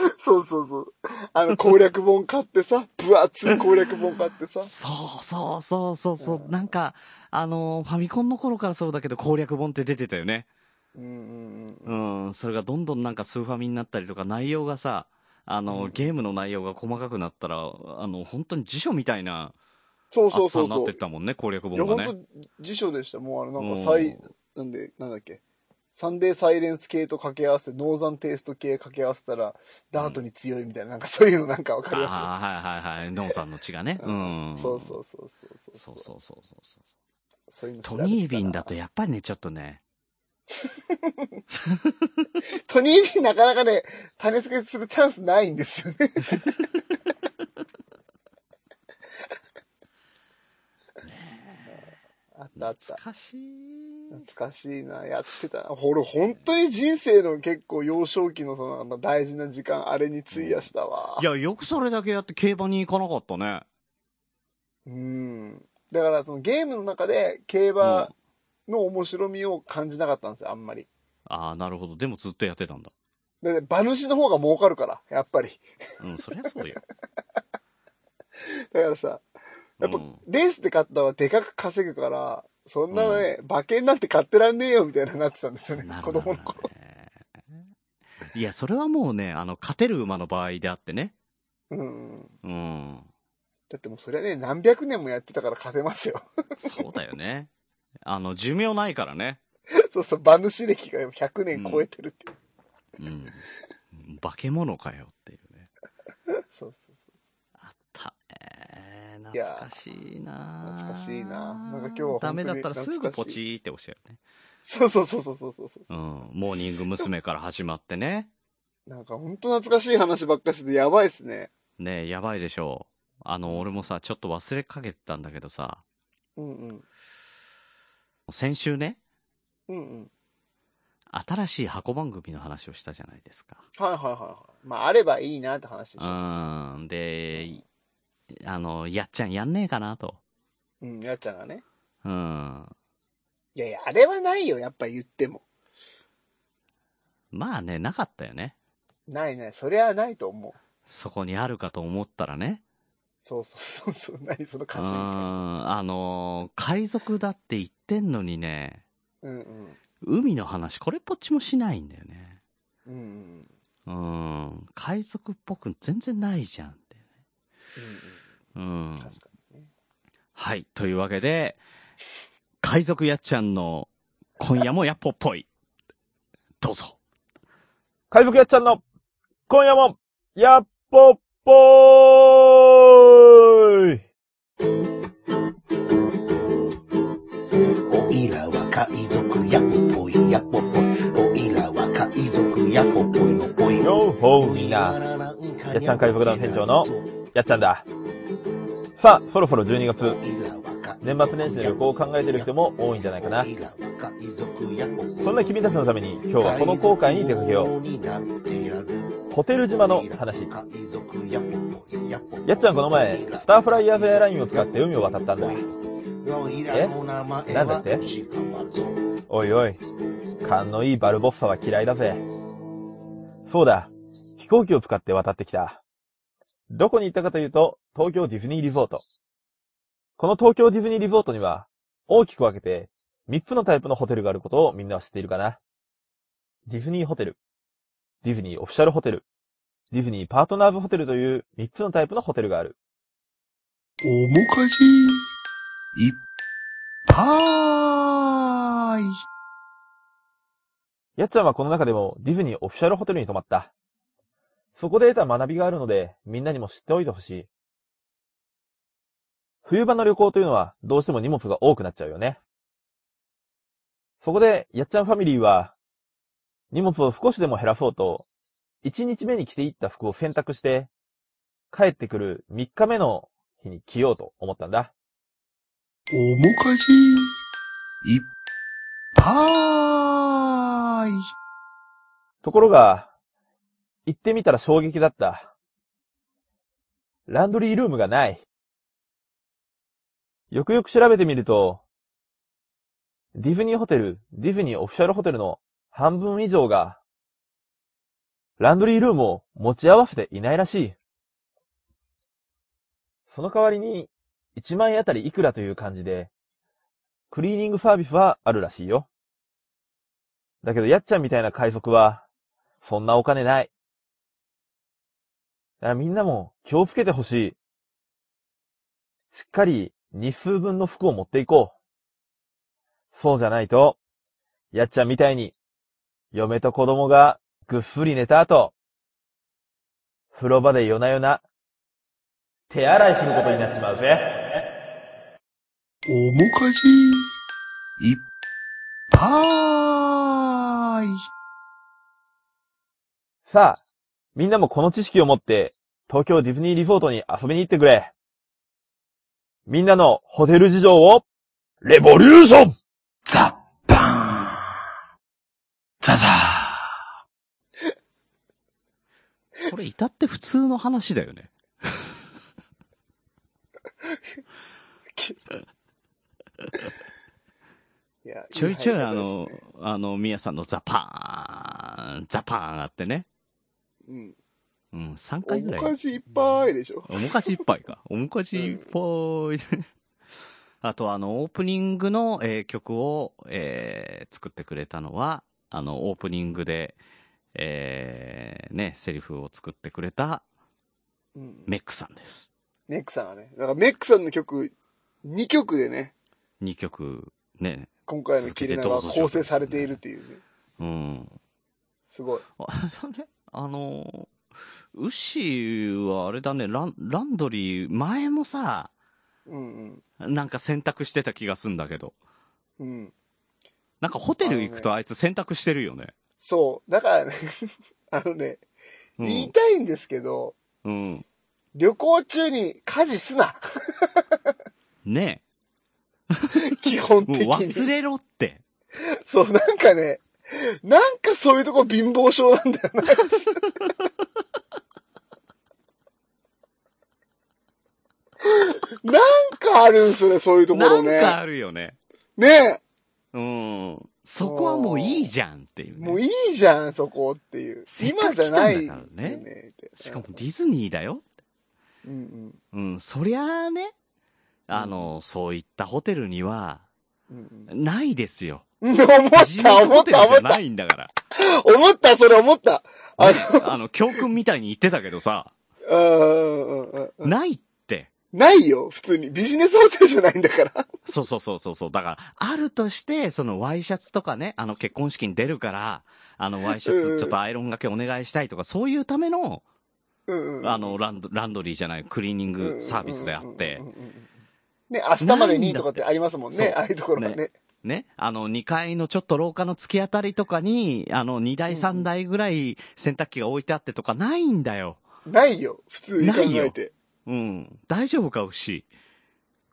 Speaker 3: そうそうそう。あの攻略本買ってさ、分厚い攻略本買ってさ。
Speaker 2: そうそうそうそうそう。
Speaker 3: うん
Speaker 2: なんか、あのーファミコンの頃からそうだけど攻略本って出てたよね。
Speaker 3: うんうんうん。
Speaker 2: うん。それがどんどんなんかスーファミになったりとか、内容がさ、あの、
Speaker 3: うん
Speaker 2: ゲームの内容が細かくなったら、あの、本当に辞書みたいな
Speaker 3: そうそうそうそう。
Speaker 2: てったもんね、攻略
Speaker 3: いや、
Speaker 2: 本がね。
Speaker 3: 本当辞書でした。もうあの、なん
Speaker 2: うん
Speaker 3: か、サイ、なんで、なんだっけ？サンデーサイレンス系と掛け合わせて、ノーザンテイスト系掛け合わせたら、ダートに強いみたいな、なんかそういうのなんかわかります？
Speaker 2: ああ、はいはいはい。ノンさんの血がね。うん。
Speaker 3: そうそうそうそうそう。
Speaker 2: そうそうそうそうそう。
Speaker 3: そう
Speaker 2: トニービンだとやっぱりね、ちょっとね。
Speaker 3: トニービンなかなかね、種付けするチャンスないんですよね。あった。
Speaker 2: 懐かしい。
Speaker 3: 懐かしいな、やってたな。俺、本当に人生の結構幼少期のその大事な時間、あれに費やしたわ。
Speaker 2: いや、よくそれだけやって競馬に行かなかったね。
Speaker 3: うん。だから、そのゲームの中で競馬の面白みを感じなかったんですよ、あんまり。
Speaker 2: ああ、なるほど。でもずっとやってたんだ。
Speaker 3: で、馬主の方が儲かるから、やっぱり。
Speaker 2: うん、そりゃそうよ。
Speaker 3: だからさ、やっぱ
Speaker 2: うん、
Speaker 3: レースで勝ったはでかく稼ぐから、そんなね、馬券なんて買ってらんねえよ、みたいななってたんですよね
Speaker 2: な、る
Speaker 3: 子供の頃。
Speaker 2: ね。いや、それはもうね、あの、勝てる馬の場合であってね。
Speaker 3: うんうん。
Speaker 2: うん。
Speaker 3: だってもうそれはね、何百年もやってたから勝てますよ。
Speaker 2: そうだよね。あの、寿命ないからね。
Speaker 3: そうそう、馬主歴が100年超えてるっていう。
Speaker 2: うん。化け物かよっていうね。
Speaker 3: そうそう
Speaker 2: 懐かしいな
Speaker 3: 懐かしいななんか今日
Speaker 2: ダメだったらすぐポチーって押しちゃうね。
Speaker 3: そう。そうそうそうそうそうそう。
Speaker 2: うん。モーニング娘。から始まってね。
Speaker 3: なんか本当懐かしい話ばっかしててやばいっすね。
Speaker 2: ねやばいでしょう。あの、俺もさ、ちょっと忘れかけてたんだけどさ、
Speaker 3: うんうん。
Speaker 2: 先週ね、
Speaker 3: うんうん。
Speaker 2: 新しい箱番組の話をしたじゃないですか。
Speaker 3: はいはいはいはい。まあ、あればいいなって話で
Speaker 2: う
Speaker 3: しょ。
Speaker 2: ん。で、あの、やっちゃんやんねえかなと。
Speaker 3: うん、やっちゃんがね。
Speaker 2: うん。
Speaker 3: いやいや、あれはないよ、やっぱ言っても。
Speaker 2: まあね、なかったよね。
Speaker 3: ないない、それはないと思う。
Speaker 2: そこにあるかと思ったらね。
Speaker 3: そうそうそうそう、何その
Speaker 2: う
Speaker 3: 歌詞みたいな。
Speaker 2: ん。あの、海賊だって言ってんのにね、
Speaker 3: うんうん。
Speaker 2: 海の話これっぽっちもしないんだよね。
Speaker 3: うんうん。
Speaker 2: うん。海賊っぽく全然ないじゃんってね。
Speaker 3: うん
Speaker 2: うん
Speaker 3: うん。。確かにね。
Speaker 2: はい。というわけで、海賊やっちゃんの今夜もやっぽっぽい。どうぞ。
Speaker 4: 海賊やっちゃんの、今夜も、やっぽっぽーい
Speaker 1: おいらは海賊やっぽぽいやっぽっぽい。おいらは海賊やっぽっぽいのぽい。
Speaker 4: よーほーみんな。やっちゃん海賊団店長のやっちゃんだ。さあ、そろそろ12月。年末年始の旅行を考えている人も多いんじゃないかな。そんな君たちのために今日はこの航海に出かけよう。ホテル島の話。やっちゃんこの前、スターフライヤーズエアラインを使って海を渡ったんだ。
Speaker 1: え？
Speaker 4: なんだって？おいおい、勘のいいバルボッサは嫌いだぜ。そうだ、飛行機を使って渡ってきた。どこに行ったかというと、東京ディズニーリゾート。この東京ディズニーリゾートには、大きく分けて、3つのタイプのホテルがあることをみんなは知っているかなディズニーホテル、ディズニーオフィシャルホテル、ディズニーパートナーズホテルという3つのタイプのホテルがある。
Speaker 5: おもかじいっぱい。
Speaker 4: やっちゃんはこの中でもディズニーオフィシャルホテルに泊まった。そこで得た学びがあるので、みんなにも知っておいてほしい。冬場の旅行というのはどうしても荷物が多くなっちゃうよね。そこで、やっちゃんファミリーは、荷物を少しでも減らそうと、1日目に着ていった服を洗濯して、帰ってくる3日目の日に着ようと思ったんだ。
Speaker 5: おもかじいっぱい。
Speaker 4: ところが、行ってみたら衝撃だった。ランドリールームがない。よくよく調べてみると、ディズニーホテル、ディズニーオフィシャルホテルの半分以上が、ランドリールームを持ち合わせていないらしい。その代わりに、1万円あたりいくらという感じで、クリーニングサービスはあるらしいよ。だけど、やっちゃんみたいな海賊は、そんなお金ない。だからみんなも気をつけてほしい。しっかり日数分の服を持っていこう。そうじゃないと、やっちゃんみたいに、嫁と子供がぐっすり寝た後、風呂場で夜な夜な、手洗いすることになっちまうぜ。
Speaker 5: おもかじいっぱい。
Speaker 4: さあ、みんなもこの知識を持って、東京ディズニーリゾートに遊びに行ってくれ。みんなのホテル事情を、レボリューション
Speaker 5: ザッパーン。ザザ
Speaker 2: これ至って普通の話だよね。ちょいちょい
Speaker 3: い
Speaker 2: あのあの、みやさんのザパーン、ザパーンあってね。
Speaker 3: うん。
Speaker 2: うん、3
Speaker 3: お
Speaker 2: 回ぐらい。
Speaker 3: もかじいっぱいでしょ。
Speaker 2: おもかじいっぱいか。おもかじいっぱい。あと、あの、オープニングの、えー曲を、えー作ってくれたのは、あの、オープニングで、えーね、セリフを作ってくれた
Speaker 3: うん。
Speaker 2: メックさんです。
Speaker 3: メックさんがね。だからメックさんの曲、2曲でね、
Speaker 2: 2曲、ね、
Speaker 3: 今回のキリナが構成されているっていうね。
Speaker 2: うん。
Speaker 3: すごい。
Speaker 2: あの、ウッシーはあれだね、ランランドリー、前もさ、
Speaker 3: うんうん。
Speaker 2: なんか洗濯してた気がすんだけど。
Speaker 3: うん。
Speaker 2: なんかホテル行くとあいつ洗濯してるよね。
Speaker 3: そう。だからね、あのね、
Speaker 2: うん。
Speaker 3: 言いたいんですけど、
Speaker 2: うん。
Speaker 3: 旅行中に家事すな。
Speaker 2: ね
Speaker 3: 基本
Speaker 2: え。
Speaker 3: 的に。
Speaker 2: 忘れろって。
Speaker 3: そう、なんかね、なんかそういうとこ貧乏症なんだよな。なんかあるんすよね、そういうとこ
Speaker 2: なんか
Speaker 3: ろね。
Speaker 2: あるよね。
Speaker 3: ね
Speaker 2: うん。そこはもういいじゃんっていう、ね。
Speaker 3: もういいじゃん、そこっていう。今じゃない
Speaker 2: 来たんだからねしかもディズニーだよ。
Speaker 3: うんうん。
Speaker 2: うん。そりゃあね、あの、そういったホテルには、
Speaker 3: うん
Speaker 2: ないですよ。
Speaker 3: うん、思った、
Speaker 2: ス
Speaker 3: 思った、思った。
Speaker 2: ないんだから。
Speaker 3: 思った、それ思った。あ
Speaker 2: の、教訓みたいに言ってたけどさ、
Speaker 3: うんうんうんうん。
Speaker 2: ないって。
Speaker 3: ないよ、普通に。ビジネスホテルじゃないんだから。
Speaker 2: そうそうそうそうそう。だから、あるとして、そのワイシャツとかね、あの結婚式に出るから、あのワイシャツちょっとアイロンがけお願いしたいとか、そういうための、
Speaker 3: うんうん。
Speaker 2: あの、ランド、ランドリーじゃない、クリーニングサービスであって。
Speaker 3: ね、明日までにとかってありますもんね、ああいうところはね。
Speaker 2: ね、あの、2階のちょっと廊下の突き当たりとかに、あの、2台3台ぐらい洗濯機が置いてあってとかないんだよ。
Speaker 3: ないよ、普通に考えて。
Speaker 2: うん。大丈夫か、牛？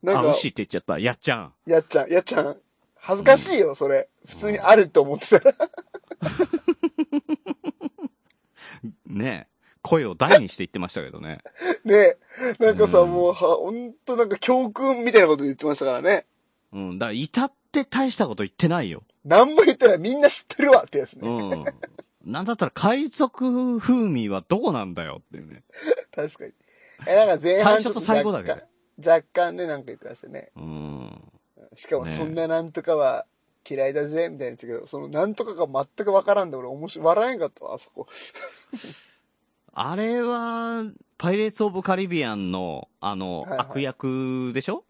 Speaker 2: あ、
Speaker 3: なんか、
Speaker 2: 牛って言っちゃった。やっちゃん。
Speaker 3: やっちゃん、やっちゃん。恥ずかしいよ、それ。普通にあるって思ってたら。
Speaker 2: ね声を大にして言ってましたけどね。
Speaker 3: ねなんかさ、
Speaker 2: うん
Speaker 3: もう、は、ほんとなんか教訓みたいなこと言ってましたからね。
Speaker 2: うん。だから、至って大したこと言ってないよ。
Speaker 3: 何も言ってない。みんな知ってるわってやつね。
Speaker 2: うん。なんだったら海賊風味はどこなんだよっていうね。
Speaker 3: 確かに。え、なんか前半
Speaker 2: 最初と最後だけ
Speaker 3: 若干ね、なんか言ってましたね。
Speaker 2: うん。
Speaker 3: しかも
Speaker 2: ね
Speaker 3: そんななんとかは嫌いだぜ、みたいな言ってたけど、そのなんとかが全くわからんで俺面白い、笑えんかったわ、あそこ。
Speaker 2: あれは、パイレーツ・オブ・カリビアンの、あの、
Speaker 3: はいはい
Speaker 2: 悪役でしょ？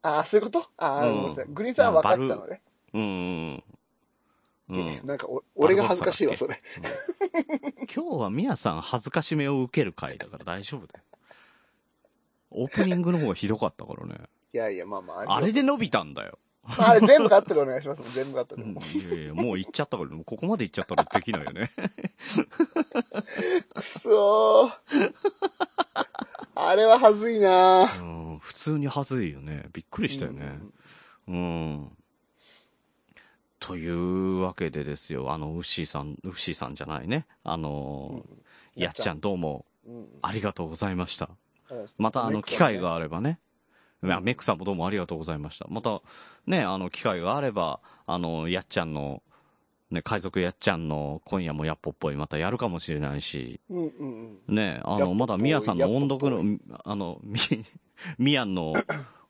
Speaker 3: ああ、そういうこと？ああ、
Speaker 2: うん
Speaker 3: ごめんなさい。グリーンさんは分かってたのね。
Speaker 2: うんうんうん。うん。
Speaker 3: なんかお、俺が恥ずかしいわ、それ。
Speaker 2: 今日はミヤさん恥ずかしめを受ける回だから大丈夫だよ。オープニングの方がひどかったからね。
Speaker 3: いやいや、まあまあ。
Speaker 2: あれで伸びたんだよ。
Speaker 3: まあ、あれ全部カットでお願いします。全部カットで。
Speaker 2: うんいやいや、もう行っちゃったから、もうここまで行っちゃったらできないよね。
Speaker 3: くそー。あれは恥ずいなー
Speaker 2: うん、普通に恥ずいよね。びっくりしたよね。うん。というわけでですよ、あの、ウッシーさん、ウッシーさんじゃないね。あの、やっちゃんどうも
Speaker 3: うん。うん。
Speaker 2: ありがとうございました。
Speaker 3: うん
Speaker 2: またあの、機会。があればね。メックさんもどうもありがとうございました。また、ね、あの、機会があれば、あの、やっちゃんの、ね、海賊やっちゃんの今夜もやっぽっぽいまたやるかもしれないし、
Speaker 3: うんうんうん。
Speaker 2: ね、あの、まだミヤさんの音読の、あの、み、ミヤンの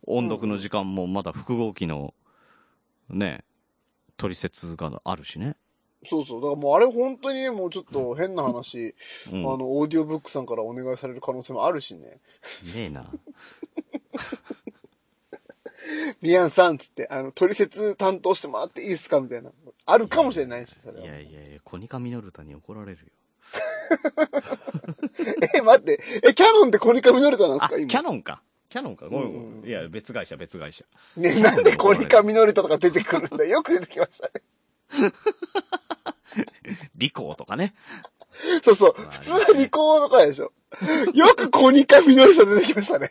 Speaker 2: 音読の時間もまだ複合機の、ね、取説があるしね。
Speaker 3: そうそう。だからもうあれ本当にね、もうちょっと変な話、
Speaker 2: うん。
Speaker 3: あの、オーディオブックさんからお願いされる可能性もあるしね。
Speaker 2: ねえな。
Speaker 3: ミヤンさんっつって、あの、取説担当してもらっていいですかみたいな。あるかもしれないし、それは。
Speaker 2: いやいやいや、コニカミノルタに怒られるよ。
Speaker 3: え、待って。え、キャノンってコニカミノルタなんです
Speaker 2: あ、
Speaker 3: か今？
Speaker 2: キャノンか。キャノンか。ごめんご
Speaker 3: うんうん。
Speaker 2: いや、別会社、別会社。
Speaker 3: ね、なんでコニカミノルタとか出てくるんだよく出てきましたね。
Speaker 2: リコーとかね。
Speaker 3: そうそう。
Speaker 2: まあ
Speaker 3: 普通はリコーとかでしょ。よくコニカミノルタ出てきましたね。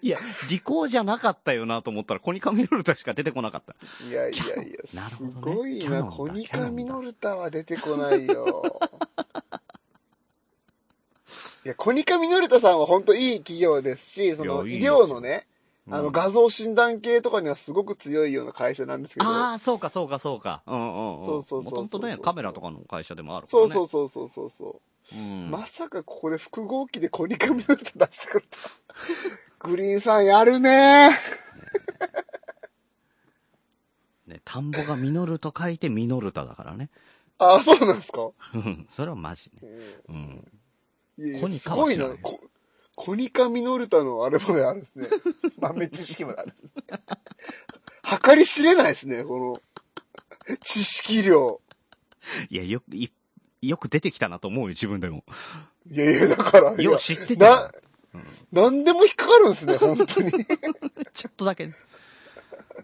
Speaker 2: いや、リコーじゃなかったよなと思ったら、コニカミノルタしか出てこなかった。
Speaker 3: いやいやいや、す
Speaker 2: なるほどね
Speaker 3: ごいな。コニカミノルタは出てこないよ。いや、コニカミノルタさんは本当いい企業ですし、その医療のね、あの
Speaker 2: うん
Speaker 3: 画像診断系とかにはすごく強いような会社なんですけど。
Speaker 2: ああ、そうか、そうか、そうか。うんうんうん。
Speaker 3: そうそうそう
Speaker 2: もともとね、カメラとかの会社でもあるか
Speaker 3: そう
Speaker 2: らね。
Speaker 3: そうそうそうそうそう。
Speaker 2: うん。
Speaker 3: まさかここで複合機でコニカミノルタ出してくると。グリーンさんやるね
Speaker 2: ね、田んぼが実ると書いてミノルタだからね。
Speaker 3: あ、そうなんですか？
Speaker 2: うんそれはマジね。うん。
Speaker 3: いやいや
Speaker 2: コニ
Speaker 3: すごい
Speaker 2: な。
Speaker 3: コニカミノルタのあれまであるんですね。豆知識まであるんですね。計り知れないですね、この、知識量。
Speaker 2: いや、よく、いよく出てきたなと思うよ、自分でも。
Speaker 3: いやいや、だから、
Speaker 2: よう知ってた
Speaker 3: な
Speaker 2: よ。、
Speaker 3: なんでも引っかかるんですね、本当に。
Speaker 2: ちょっとだけ。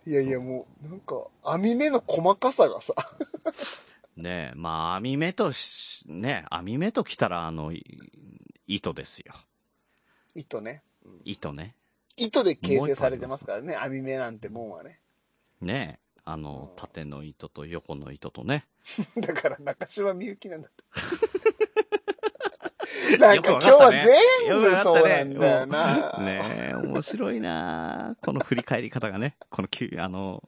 Speaker 3: いやいや、もう、なんか、網目の細かさがさ、
Speaker 2: ねえ、まあ、網目とし、ね網目ときたら、あの、い糸ですよ。
Speaker 3: 糸ね。うん
Speaker 2: 糸ね。
Speaker 3: 糸で形成されてますからね、網目なんてもんはね。
Speaker 2: ねえ、あの、縦の糸と横の糸とね。
Speaker 3: だから中島みゆきなんだって。なんか
Speaker 2: よ
Speaker 3: 今日は全部そうなんだよな。
Speaker 2: ねえ、面白いなこの振り返り方がね。このきゅ、あの、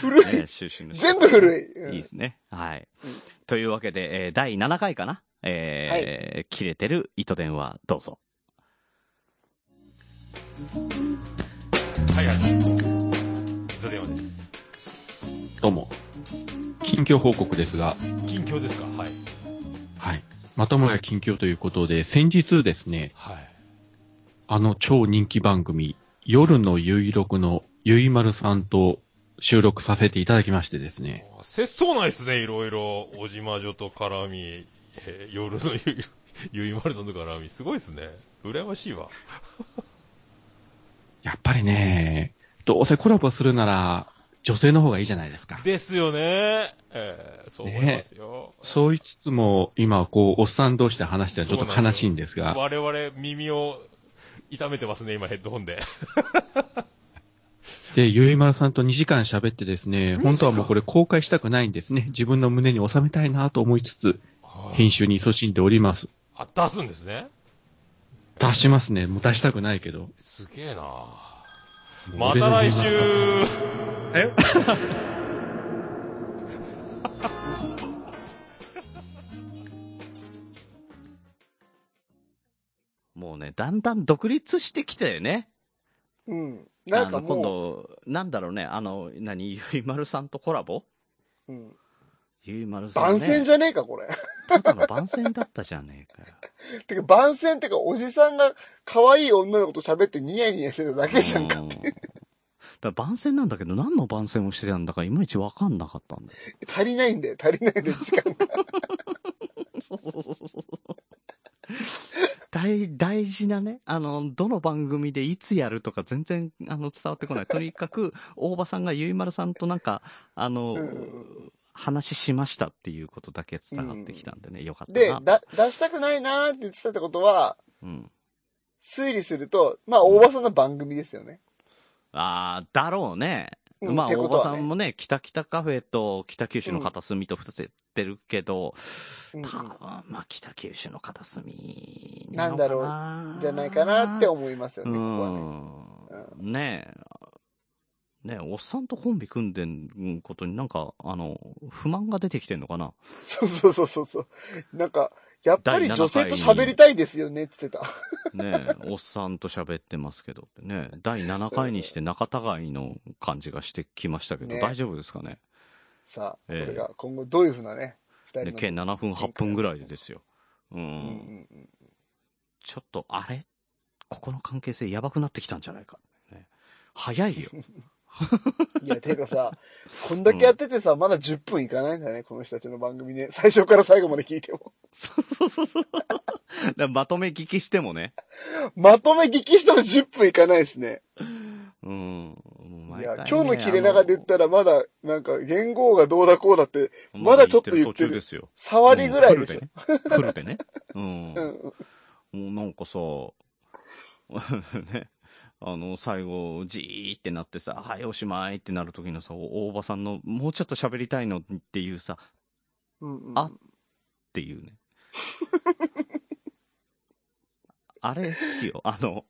Speaker 3: 古い。
Speaker 2: ね、収集の仕方
Speaker 3: 全部古い。うん
Speaker 2: いいですね。はい。
Speaker 3: うん
Speaker 2: というわけで、えー第7回かなえー切れてる糸電話、どうぞ。
Speaker 4: はいはい。糸電話です。
Speaker 5: どうも。近況報告ですが、
Speaker 4: 近況ですかはい。
Speaker 5: はい。またもや近況ということで、先日ですね、
Speaker 4: はい。
Speaker 5: あの超人気番組、夜のゆいろくのゆいまるさんと収録させていただきましてですね。
Speaker 6: 節操ないっすね、いろいろ。おじまじょと絡み、えー夜のゆい、ゆいまるさんと絡み、すごいっすね。羨ましいわ。
Speaker 5: やっぱりね、どうせコラボするなら、女性の方がいいじゃないですか。
Speaker 6: ですよね。えーそう思いますよ。
Speaker 5: そう言いつつも、今、こう、おっさん同士で話してはちょっと悲しいんですが、
Speaker 6: 我々耳を痛めてますね、今ヘッドホンで。
Speaker 5: で、ゆいまるさんと2時間喋ってですね、本当はもうこれ公開したくないんですね。自分の胸に収めたいなと思いつつ、編集に勤しんでおります。
Speaker 6: あ、出すんですね。
Speaker 5: 出しますね。もう出したくないけど。
Speaker 6: すげえなまた来週
Speaker 5: え？
Speaker 2: もうね、だんだん独立してきたよね。
Speaker 3: うん。なんか
Speaker 2: 今
Speaker 3: も
Speaker 2: 度、なんだろうね、あの、何、ゆいまるさんとコラボ？
Speaker 3: う、うん。
Speaker 2: ゆいまるさん、ね。
Speaker 3: 番宣じゃねえか、これ。
Speaker 2: ただの番宣だったじゃねえかよ。
Speaker 3: てか、番宣ってか、おじさんが可愛い女の子と喋ってニヤニヤしてただけじゃんか
Speaker 2: う。んだから番宣なんだけど、何の番宣をしてたんだかいまいちわかんなかったんだよ。
Speaker 3: 足りないんだよ、足りないんだよ、時間が。
Speaker 2: そうそうそうそう。大、大事なね、あの、どの番組でいつやるとか全然、あの、伝わってこない。とにかく、大場さんがゆいまるさんとなんか、あの、
Speaker 3: うんうん
Speaker 2: 話しましたっていうことだけ伝わってきたんでね、よかった
Speaker 3: で
Speaker 2: な。、
Speaker 3: だ、出したくないなーって言ってたってことは、
Speaker 2: うん。
Speaker 3: 推理すると、まあ、大場さんの番組ですよね。
Speaker 2: ああ、だろうね。まあ、
Speaker 3: うんって
Speaker 2: 大場さんもね、北北カフェと北九州の片隅と二つやってるけど、
Speaker 3: うん
Speaker 2: まあ、北九州の片隅
Speaker 3: なんだろう
Speaker 2: う
Speaker 3: じゃないかなって思いますよね、
Speaker 2: う
Speaker 3: ここはね。
Speaker 2: ん。ねえ。ねえ、おっさんとコンビ組んでんことになんか、あの、不満が出てきてんのかな？
Speaker 3: そうそうそうそうそう。なんか、やっぱり
Speaker 2: 第7
Speaker 3: 女性と喋りたいですよねって言ってた。
Speaker 2: ねえ、おっさんと喋ってますけどね。第7回にして仲違いの感じがしてきましたけど、
Speaker 3: ね
Speaker 2: 大丈夫ですかね？
Speaker 3: さあ、こ
Speaker 2: ええ
Speaker 3: れが今後どういうふうなね、二
Speaker 2: で、
Speaker 3: 人
Speaker 2: 計7分、8分ぐらいでですよ。う。
Speaker 3: うんうんんうん。
Speaker 2: ちょっと、あれ？ここの関係性やばくなってきたんじゃないか。ね、早いよ。
Speaker 3: いや、てかさ、こんだけやっててさ、まだ10分いかないんだね、この人たちの番組ね。最初から最後まで聞いても。
Speaker 2: そうそうそうそう。だまとめ聞きしてもね。
Speaker 3: まとめ聞きしても10分いかないですね。
Speaker 2: うん。
Speaker 3: いや、今日の切れ長で言ったらまだ、なんか、言語がどうだこうだって、
Speaker 2: ら
Speaker 3: まだちょっと言ってる
Speaker 2: ですよ。
Speaker 3: 触りぐらいでしょ。
Speaker 2: うんフルでね。うん。もうなんかさ、ね、あの、最後、じーってなってさ、はい、おしまいってなる時のさ、お大場さんの、もうちょっと喋りたいのっていうさ、っ
Speaker 3: うんうん
Speaker 2: あていうね。あれ好きよ。あの、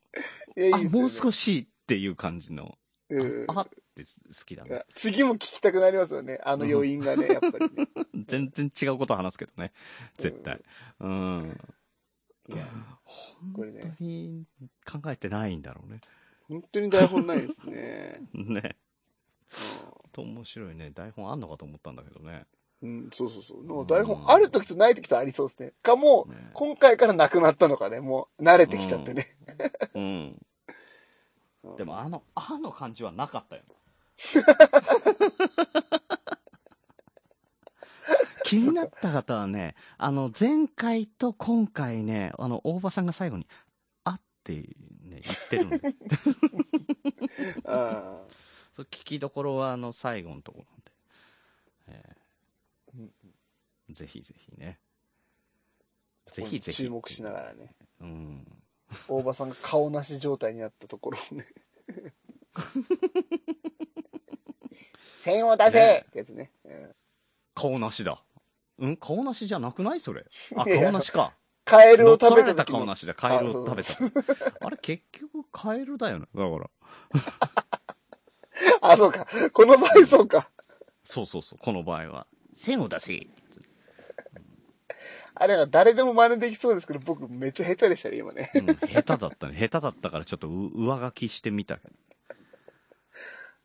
Speaker 2: あ、
Speaker 3: いやいね
Speaker 2: もう少しっていう感じの、
Speaker 3: うん
Speaker 2: あ、あって好きだね。
Speaker 3: 次も聞きたくなりますよね。あの余韻がね、やっぱりね。
Speaker 2: 全然違うこと話すけどね。絶対。うん。
Speaker 3: いや、
Speaker 2: 本
Speaker 3: ね
Speaker 2: 当に考えてないんだろうね。
Speaker 3: 本当に台本ないですね。
Speaker 2: ね。と面白いね。台本あんのかと思ったんだけどね。
Speaker 3: うん、うんそうそうそう。の台本ある時とない時とありそうですね。かも、
Speaker 2: ね
Speaker 3: 今回からなくなったのかね。もう、慣れてきちゃってね。
Speaker 2: うん。でもあの、あの感じはなかったよ。気になった方はね、あの、前回と今回ね、あの、大場さんが最後に、あってね、言ってるので、
Speaker 3: あ
Speaker 2: そう聞きどころはあの、最後のところなんで、え
Speaker 3: うん
Speaker 2: ーぜひぜひね。
Speaker 3: ー
Speaker 2: ぜひぜひ。
Speaker 3: 注目しながらね。
Speaker 2: うん。
Speaker 3: 大場さんが顔なし状態になったところをね。線を出せ
Speaker 2: ね
Speaker 3: ってやつね。うん
Speaker 2: 顔なしだ。うん顔なしじゃなくないそれ？あ、顔なしか。
Speaker 3: カエルを食べた
Speaker 2: た顔なしだ。カエルを食べた
Speaker 3: あ。
Speaker 2: あれ結局カエルだよね。だから。
Speaker 3: あ、そうか。この場合そうか。
Speaker 2: そうそうそう。この場合は。線を出せ。
Speaker 3: あれが誰でも真似できそうですけど、僕めっちゃ下手でしたね、今ね。
Speaker 2: うん、下手だったね。下手だったからちょっとう上書きしてみたけど。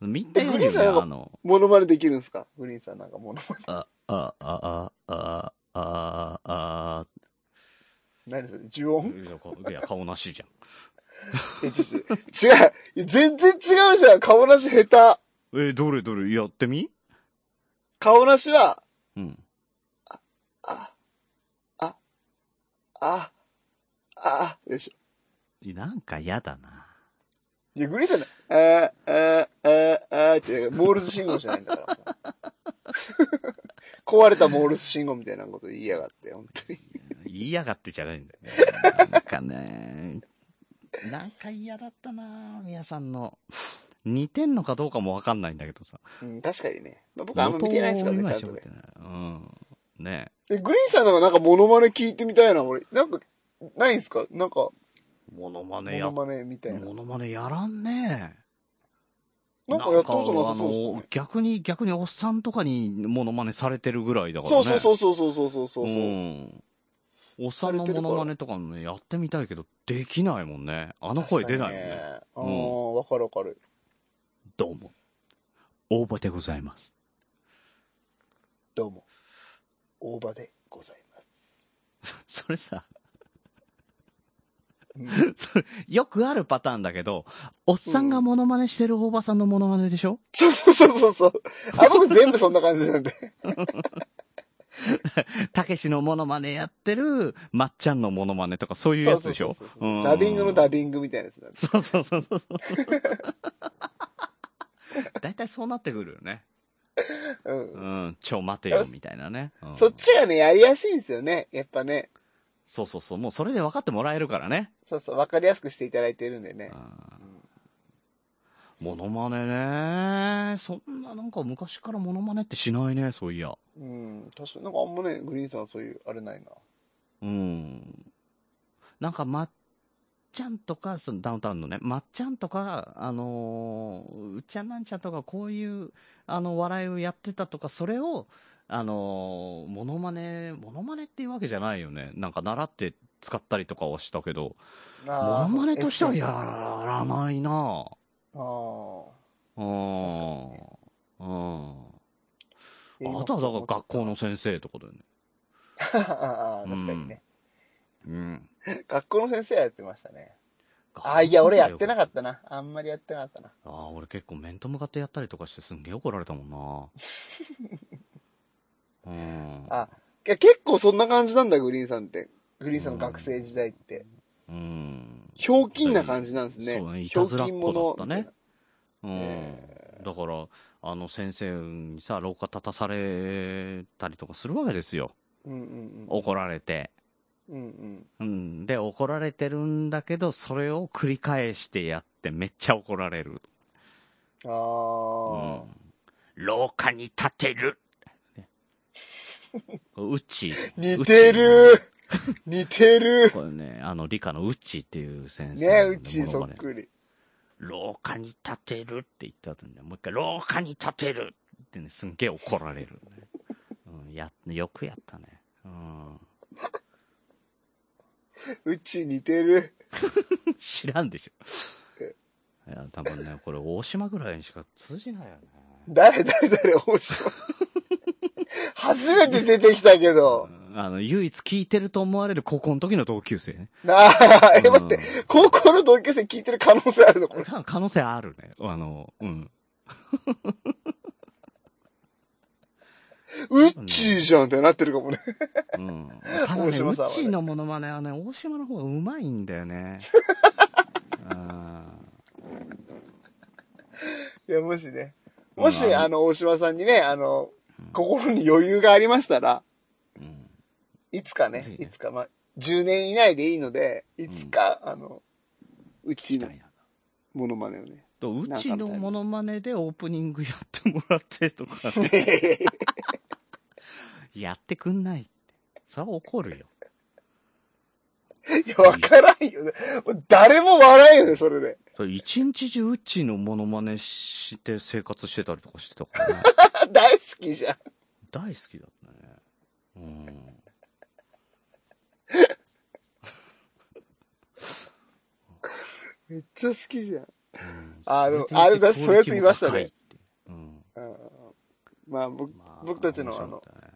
Speaker 2: 見たよ
Speaker 3: グリーンさん
Speaker 2: あの、
Speaker 3: モノマネできるんですか？グリーンさんなんかモノマネ。
Speaker 2: あ、あ、あ、あ、あ、あ、あ、
Speaker 3: 何それ？呪音？
Speaker 2: いや顔いや、顔なしじゃん。
Speaker 3: え、ちょっと違う。全然違うじゃん。顔なし下手。
Speaker 2: え、どれどれ？やってみ？
Speaker 3: 顔なしは、
Speaker 2: うん。
Speaker 3: あ、あ、あ、あ、でしょ。
Speaker 2: なんか嫌だな。
Speaker 3: いや、グリーンさんね、あー、あー、あー、あーって、モールス信号じゃないんだから。壊れたモールス信号みたいなこと言いやがって、本当に。
Speaker 2: 言いやがってじゃないんだよね。なんかね、なんか嫌だったな皆さんの。似てんのかどうかもわかんないんだけどさ。
Speaker 3: うん、確かにね。まあ僕あんま見てないですからね、ちゃんとね
Speaker 2: うん。ね
Speaker 3: え、グリーンさんのなんかモノマネ聞いてみたいな、俺。なんか、ないんすか？なんか、
Speaker 2: モノマネや、モ
Speaker 3: ノマネみたいな。
Speaker 2: モノマネやらんね
Speaker 3: なんかやったことなさそうです
Speaker 2: ね、
Speaker 3: ね。
Speaker 2: 逆に、逆におっさんとかにモノマネされてるぐらいだからね。
Speaker 3: そうそうそうそうそうそうそう、う
Speaker 2: ん、おっさんのモノマネとかね、やってみたいけど、できないもんね。あの声出ないもんね。
Speaker 3: ねうん、分、わかるわかる。
Speaker 2: どうも。大場でございます。
Speaker 3: どうも。大場でございます。
Speaker 2: それさ、それ、よくあるパターンだけど、おっさんがモノマネしてる大場さんのモノマネでしょ、
Speaker 3: そうそうそうそう。あ、僕全部そんな感じなんで。
Speaker 2: たけしのモノマネやってる、まっちゃんのモノマネとかそういうやつでしょ？
Speaker 3: ダビングのダビングみたいなやつなんで。
Speaker 2: そうそうそうそうそう。大体そうなってくるよね。
Speaker 3: うん。
Speaker 2: うん、ちょ待てよ、みたいなね。うん
Speaker 3: そっちがね、やりやすいんですよね。やっぱね。
Speaker 2: そうそうそう。もうそれで分かってもらえるからね。
Speaker 3: そうそう、わかりやすくしていただいてるんでね
Speaker 2: う。んモノマネね。そんななんか昔からモノマネってしないね、そういや。
Speaker 3: うん。確かになんかあんまね、グリーンさんはそういう、あれないな。
Speaker 2: うん。なんか、まっちゃんとか、そのダウンタウンのね、まっちゃんとか、あのーうっちゃんなんちゃんとか、こういう、あの、笑いをやってたとか、それを、あのーモノマネ、モノマネっていうわけじゃないよね。なんか習って使ったりとかはしたけど、モノマネとしてはやらないな
Speaker 3: あー
Speaker 2: うん。うん。
Speaker 3: えー
Speaker 2: あとはだから学校の先生とかだよね。
Speaker 3: あー確かにね。
Speaker 2: うん。
Speaker 3: 学校の先生はやってましたね。あー、いや、俺やってなか
Speaker 2: っ
Speaker 3: ったな。あんまりやってなかったな。
Speaker 2: た。ああ、俺結構面と向かってやったりとかしてすんげえ怒られたもんな。うん。
Speaker 3: あ、いや結構そんな感じなんだ、グリーンさんって。グリーンさんの学生時代って。
Speaker 2: うん。
Speaker 3: ひょうきんな感じなんですね。
Speaker 2: そうねい
Speaker 3: ひょう
Speaker 2: たずらっ
Speaker 3: きん
Speaker 2: 子
Speaker 3: 者
Speaker 2: だったね。うん。
Speaker 3: え
Speaker 2: だから、あの先生にさ、廊下立たされたりとかするわけですよ。
Speaker 3: うんうん
Speaker 2: 怒られて。
Speaker 3: うん。うんうん。
Speaker 2: うん。で、怒られてるんだけど、それを繰り返してやってめっちゃ怒られる。
Speaker 3: あ
Speaker 2: う
Speaker 3: あ、
Speaker 2: ん。廊下に立てる。ねうち。
Speaker 3: 似てる似てる
Speaker 2: これね、あの、理科のうちっていう先生
Speaker 3: ね
Speaker 2: の
Speaker 3: うちそっくり。
Speaker 2: 廊下に立てるって言った後にね、もう一回、廊下に立てるってね、すんげえ怒られる、ね。うん、や、よくやったね。うん。
Speaker 3: うち似てる。
Speaker 2: 知らんでしょ
Speaker 3: え。
Speaker 2: いや、多分ね、これ大島ぐらいにしか通じないよね。
Speaker 3: 誰誰誰大島。初めて出てきたけど。
Speaker 2: あの、唯一聞いてると思われる高校の時の同級生ね。
Speaker 3: ああ、え、
Speaker 2: うん
Speaker 3: 待って、高校の同級生聞いてる可能性あるの？
Speaker 2: 可能性あるね。あの、うん。
Speaker 3: うっちーじゃんってなってるかもね。
Speaker 2: うん。ただね、
Speaker 3: 大島さんはね
Speaker 2: うちのモノマネはね、大島の方がうまいんだよね。う ん
Speaker 3: いや、もしね。もし、
Speaker 2: うん
Speaker 3: あの、大島さんにね、あの
Speaker 2: うん、
Speaker 3: 心に余裕がありましたら、
Speaker 2: うん
Speaker 3: いつかねいつか、まあ、10年以内でいいので、いつか、あの、うちの。モノマネをね。
Speaker 2: とうちのモノマネでオープニングやってもらってとか、やってくんないって。それは怒るよ。
Speaker 3: いや、わからんよね。誰も笑えんよね、それで。
Speaker 2: 一日中うちのモノマネして生活してたりとかしてたからね。
Speaker 3: 大好きじゃん。
Speaker 2: 大好きだったね。うん。
Speaker 3: めっちゃ好きじゃん。
Speaker 2: うん
Speaker 3: あでも
Speaker 2: それでいて
Speaker 3: あでもそういうやついましたね
Speaker 2: うん。
Speaker 3: うんまあ、僕、
Speaker 2: まあ
Speaker 3: 僕たちの
Speaker 2: 面白かったね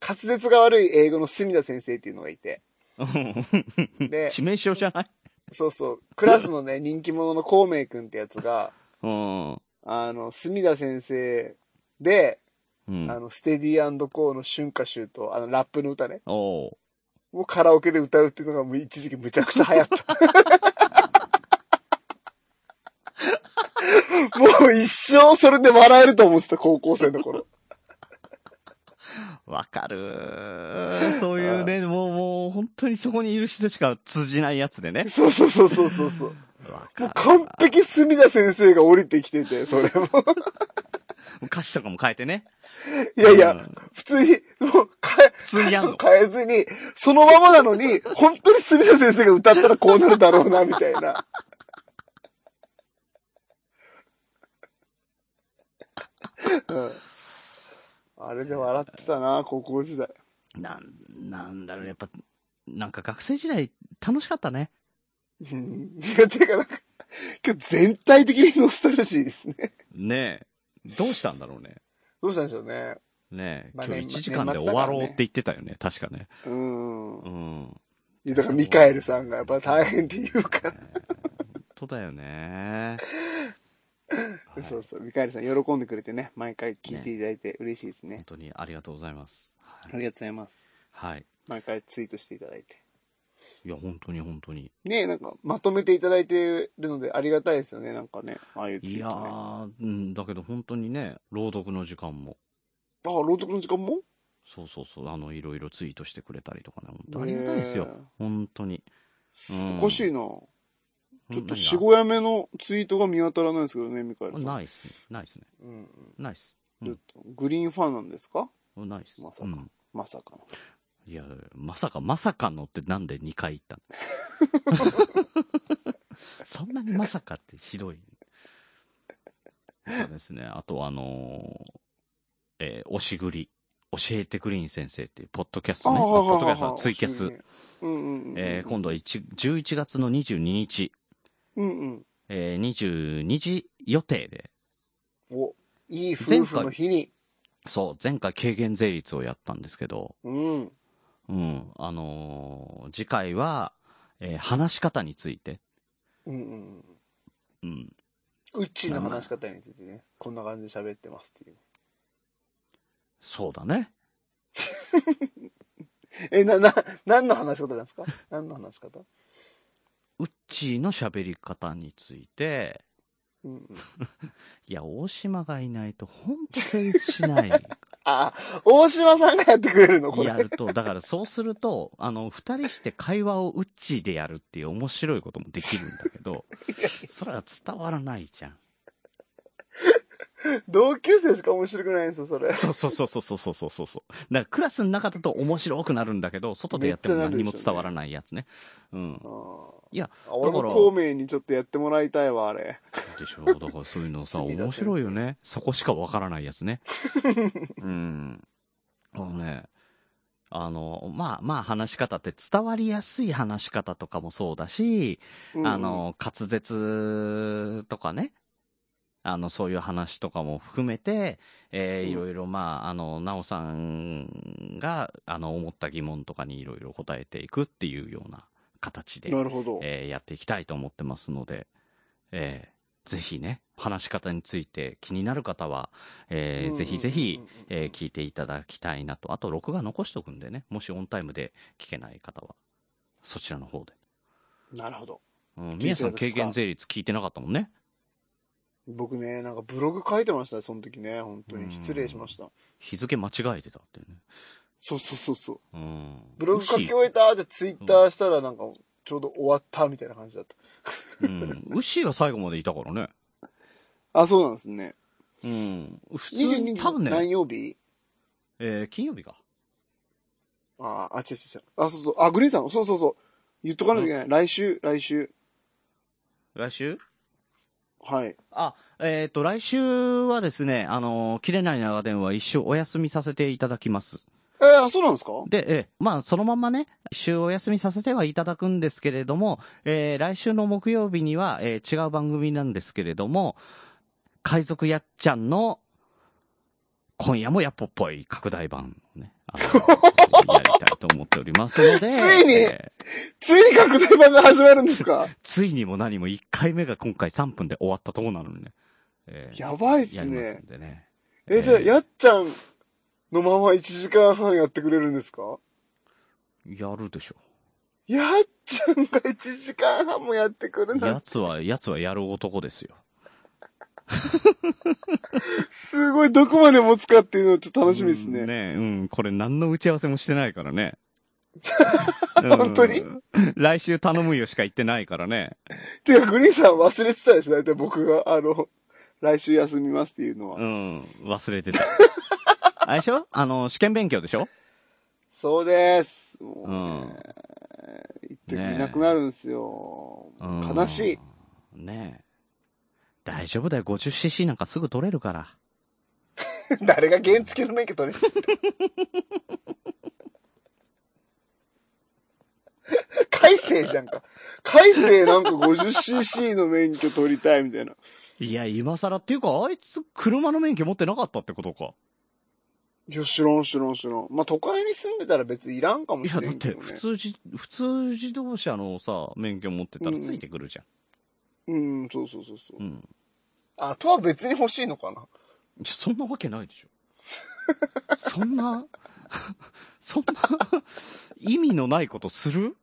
Speaker 3: 滑舌が悪い英語の隅田先生っていうのがいて。で
Speaker 2: 致命傷じゃない？
Speaker 3: そうそう。クラスのね、人気者の孔明くんってやつが、
Speaker 2: うん。
Speaker 3: あの、隅田先生で、
Speaker 2: うん。
Speaker 3: あの、ステディーコーの春夏秋と、あの、ラップの歌ね。
Speaker 2: おう。
Speaker 3: をカラオケで歌うっていうのがもう一時期むちゃくちゃ流行った。もう一生それで笑えると思ってた、高校生の頃。
Speaker 2: わかる。そういうね、もう、ももう本当にそこにいる人しか通じないやつでね。
Speaker 3: そうそうそうそうそうそもう
Speaker 2: か
Speaker 3: 完璧隅田先生が降りてきてて、それも。
Speaker 2: る。歌詞とかも変えてね。
Speaker 3: いやいうや、
Speaker 2: ん
Speaker 3: 普通に、もう、変え、
Speaker 2: 普通にやんの
Speaker 3: 歌詞を変えずに、そのままなのに、本当に隅田先生が歌ったらこうなるだろうな、みたいな。うん。あれで笑ってたな、高校時代。
Speaker 2: なん、なんだろう、やっぱ、なんか学生時代楽しかったね。
Speaker 3: うんいや、てかなんか、今日全体的にノスタルジーですね。
Speaker 2: ねえ。どうしたんだろうね。
Speaker 3: どうしたんでしょうね。
Speaker 2: ねえ。
Speaker 3: まあ
Speaker 2: 今日
Speaker 3: 年
Speaker 2: 1時間で終わろうって言ってたよね。確かね。
Speaker 3: うん。
Speaker 2: う
Speaker 3: い
Speaker 2: ん。
Speaker 3: やだからミカエルさんがやっぱ大変って言うから。
Speaker 2: 本当だよね。はい
Speaker 3: そうそう。ミカエルさん喜んでくれてね、毎回聞いていただいて嬉しいですね
Speaker 2: 本。当にありがとうございます。はい
Speaker 3: ありがとうございます。
Speaker 2: はい。
Speaker 3: 毎回ツイートしていただいて。
Speaker 2: いや、本当に本当に。
Speaker 3: ねなんか、まとめていただいてるのでありがたいですよね、なんかね。ああいうツイ
Speaker 2: いや
Speaker 3: ート、ね。
Speaker 2: ー、うん、だけど本当にね、朗読の時間も、
Speaker 3: あ、朗読の時間も？
Speaker 2: そうそうそう、あの、いろいろツイートしてくれたりとかね、本当ありがたいですよ。
Speaker 3: ね
Speaker 2: 本当に。うん
Speaker 3: おかしいな。ちょっと
Speaker 2: 何が
Speaker 3: ？4、5や目のツイートが見当たらないですけどね、ミカエルさん。
Speaker 2: ないっすね。ないっすね。
Speaker 3: うんうん。
Speaker 2: ないっす。う
Speaker 3: ちょっ
Speaker 2: ん
Speaker 3: と、グリーンファンなんですか？
Speaker 2: ないっす。
Speaker 3: まさか
Speaker 2: うん。
Speaker 3: まさかの。
Speaker 2: いや、まさか、まさかのってなんで2回言ったの？そんなにまさかってひどい。そうですね。あとあのーえー、おしぐり。教えてグリーン先生っていう、ポッドキャストね。あポッドキャストのツイキャス。。
Speaker 3: うんうんうん。
Speaker 2: えー今度は1 11月の22日、
Speaker 3: うんうん。
Speaker 2: えー、22時予定で、
Speaker 3: お、いい夫婦の日に。
Speaker 2: そう、前回軽減税率をやったんですけど、
Speaker 3: うん。
Speaker 2: うん、あのー次回は、えー話し方について、
Speaker 3: うんうん
Speaker 2: うん、
Speaker 3: うっちーの話し方についてね、こんな感じで喋ってますっていう。
Speaker 2: そうだね。
Speaker 3: え、な、な、何の話し方なんですか？何の話し方？
Speaker 2: うっちーの喋り方について、
Speaker 3: うんうん。
Speaker 2: いや、大島がいないとほんと成立しない。
Speaker 3: あ、大島さんがやってくれるのこれ。
Speaker 2: やると、だからそうすると、あの、二人して会話をうっちーでやるっていう面白いこともできるんだけど、それは伝わらないじゃん。
Speaker 3: 同級生しか面白くないんですよ、それ。
Speaker 2: そうそうそうそうそうそうそうそう。だからクラスの中だと面白くなるんだけど、外でやっても何にも伝わらないやつね。うん。いや、
Speaker 3: あ俺も
Speaker 2: だから
Speaker 3: 孔明にちょっとやってもらいたいわ、あれ。
Speaker 2: でしょだからそういうのさ、面白いよね。そこしかわからないやつね。うん。あのね、あの、まあまあ話し方って伝わりやすい話し方とかもそうだし、
Speaker 3: うん
Speaker 2: あ、の、滑舌とかね、あの、そういう話とかも含めて、えー
Speaker 3: うん
Speaker 2: いろいろ、まあ、あの、なおさんが、あの、思った疑問とかにいろいろ答えていくっていうような形で、
Speaker 3: なるほど。
Speaker 2: えーやっていきたいと思ってますので、えーぜひね、話し方について気になる方は、えー
Speaker 3: うん
Speaker 2: ぜひぜひえー聞いていただきたいなと。あと、録画残しとくんでね、もしオンタイムで聞けない方は、そちらの方で。
Speaker 3: なるほど。
Speaker 2: うん、
Speaker 3: 聞いて
Speaker 2: 皆さん
Speaker 3: ですか？
Speaker 2: 軽減税率聞いてなかったもんね。
Speaker 3: 僕ね、なんかブログ書いてましたね、その時ね。本当
Speaker 2: うん
Speaker 3: に。失礼しました。
Speaker 2: 日付間違えてたっていうね。
Speaker 3: そうそうそうそう。
Speaker 2: うん。
Speaker 3: ブログ書き終えたってツイッターしたらなんか、ちょうど終わったみたいな感じだった。
Speaker 2: ーうん。ウッシーは最後までいたからね。
Speaker 3: あ、そうなんですね。
Speaker 2: うん。普通
Speaker 3: 22
Speaker 2: に、
Speaker 3: 日
Speaker 2: 多分
Speaker 3: 何
Speaker 2: ね、
Speaker 3: 曜日？
Speaker 2: えー金曜日か。
Speaker 3: ああ、違う違う違う。あ、そうそう。あ、グリーンさん、そうそうそう。言っとかなきゃいけない。来週、来週。
Speaker 2: 来週？
Speaker 3: はい。
Speaker 2: あ、えっ、と、来週はですね、あのー切れない長電話一週お休みさせていただきます。
Speaker 3: えー、あ、そうなんですか？
Speaker 2: で、えーまあ、そのまんまね、一週お休みさせてはいただくんですけれども、えー来週の木曜日には、えー違う番組なんですけれども、海賊やっちゃんの、今夜もやっぽっぽい拡大版をね、やりたいと思っておりますので、
Speaker 3: ついに
Speaker 2: えー
Speaker 3: ついに拡大版が始まるんですか？
Speaker 2: ついにも何も1回目が今回3分で終わったところなのにね。えー
Speaker 3: やばいっす
Speaker 2: やります
Speaker 3: ね
Speaker 2: ん。でね。
Speaker 3: え、じゃあ、
Speaker 2: えー
Speaker 3: やっちゃんのまま1時間半やってくれるんですか？
Speaker 2: やるでしょ。
Speaker 3: やっちゃんが1時間半もやってくるなんて、
Speaker 2: やつは、やつはやる男ですよ。
Speaker 3: すごいどこまで持つかっていうのちょっと楽しみですね。
Speaker 2: うんねうん。これ何の打ち合わせもしてないからね。
Speaker 3: 本当に？
Speaker 2: うん来週頼むよしか言ってないからね。
Speaker 3: てか、グリーンさん忘れてたでしょ？大体僕が、あの、来週休みますっていうのは。
Speaker 2: うん、忘れてた。あれでしょ？あの、試験勉強でしょ？
Speaker 3: そうです。もう
Speaker 2: うん
Speaker 3: ね、行ってくれなくなるんですよ。
Speaker 2: うん
Speaker 3: 悲しい。。
Speaker 2: ねえ。大丈夫だよ、50cc なんかすぐ取れるから。
Speaker 3: 誰が原付の免許取れ改正 じゃんか。改正なんか 50cc の免許取りたいみたいな。
Speaker 2: いや、今更っていうか、あいつ車の免許持ってなかったってことか。
Speaker 3: いや、知らん知らん知らん。まあ、都会に住んでたら別にいらんかも
Speaker 2: いや、
Speaker 3: しれ
Speaker 2: だって
Speaker 3: んけどね。
Speaker 2: 普通自、普通自動車のさ、免許持ってたらついてくるじゃん。
Speaker 3: うん、そうそうそうそう。
Speaker 2: うん。
Speaker 3: あとは別に欲しいのかない
Speaker 2: やそんなわけないでしょ。そんな、そんな、意味のないことする？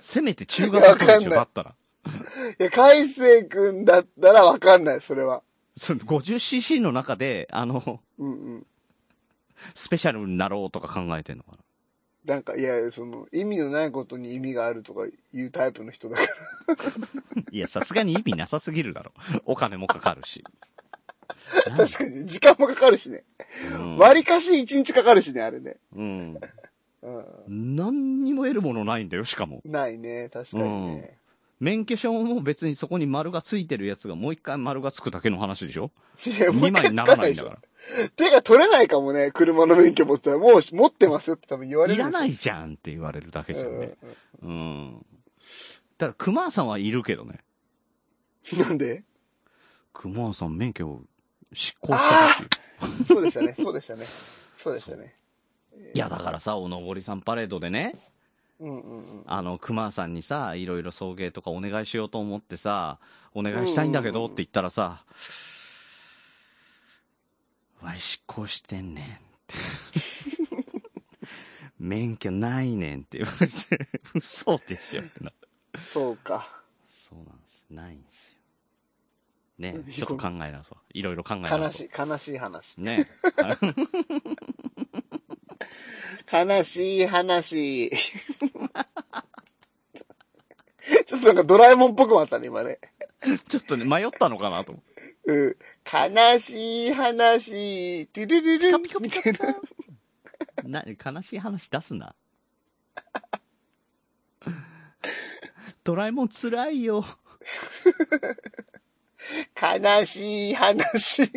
Speaker 2: せめて中学校でしょ、
Speaker 3: いやわ
Speaker 2: だったら。
Speaker 3: いや、海星くんだったらわかんない、それは。
Speaker 2: その 50cc の中で、あの、
Speaker 3: うんうん。
Speaker 2: スペシャルになろうとか考えてんのかな？
Speaker 3: なんか、いや、その、意味のないことに意味があるとかいうタイプの人だから。
Speaker 2: いや、さすがに意味なさすぎるだろ。お金もかかるし。
Speaker 3: 確かに、時間もかかるしね。
Speaker 2: うん
Speaker 3: 割かし1日かかるしね、あれね。
Speaker 2: うん。
Speaker 3: うん。
Speaker 2: 何にも得るものないんだよ、しかも。
Speaker 3: ないね、確かにね。
Speaker 2: 免許証も別にそこに丸がついてるやつがもう一回丸がつくだけの話でしょ？
Speaker 3: いや、もう
Speaker 2: 2
Speaker 3: 一回
Speaker 2: 枚にな
Speaker 3: らない
Speaker 2: んだか。
Speaker 3: 手が取れないかもね、車の免許持ってたら、もう持ってますよって多分言わ
Speaker 2: ら。
Speaker 3: れる。
Speaker 2: いらないいじゃんって言われるだけじゃんね。
Speaker 3: う
Speaker 2: うん。ただ、熊さんはいるけどね。
Speaker 3: んなんで？
Speaker 2: 熊さん免許を執行してほしい。
Speaker 3: そうでしたね、そうでしたね。そうでしたね。
Speaker 2: いや、だからさ、おのぼりさんパレードでね、
Speaker 3: うんうんうん。
Speaker 2: あの、熊さんにさ、いろいろ送迎とかお願いしようと思ってさ、お願いしたいんだけどって言ったらさ、わい執行してんねんって。免許ないねんって言われて、嘘でしょってなった。
Speaker 3: そうか。
Speaker 2: そうなんです。ないんですよ。ねちょっと考えなそう。いろいろ考えなそう。
Speaker 3: 悲しい、悲しい話。
Speaker 2: ね
Speaker 3: 悲しい話。ちょっとなんかドラえもんっぽくなったね、今ね。
Speaker 2: ちょっとね、迷ったのかなと思って。
Speaker 3: うん。悲しい話。トゥルルルン
Speaker 2: ピカピカ
Speaker 3: みたいな。
Speaker 2: な、悲しい話出すな。ドラえもん辛いよ。
Speaker 3: 悲しい話。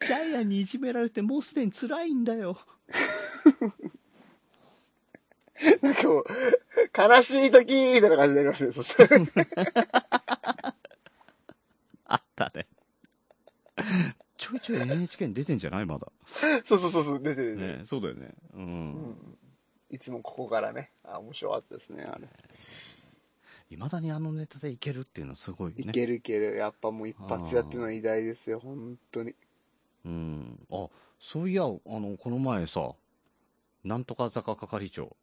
Speaker 2: ジャイアンにいじめられてもうすでに辛いんだよ。
Speaker 3: なんかもう、悲しい時みたいな感じになりますね、そしたら。
Speaker 2: あったね。ちょいちょい NHK に出てんじゃない？まだ。
Speaker 3: そうそうそうそう、出てるね。
Speaker 2: ねそうだよね。う。
Speaker 3: うんん。いつもここからね。あ、面白かったですね、あれ。
Speaker 2: 未だにあのネタでいけるっていうのはすごいよね。
Speaker 3: いけるいける。やっぱもう一発やってるのは偉大ですよ、本当に。
Speaker 2: うん。あ、そういや、あの、この前さ、なんとか坂係長。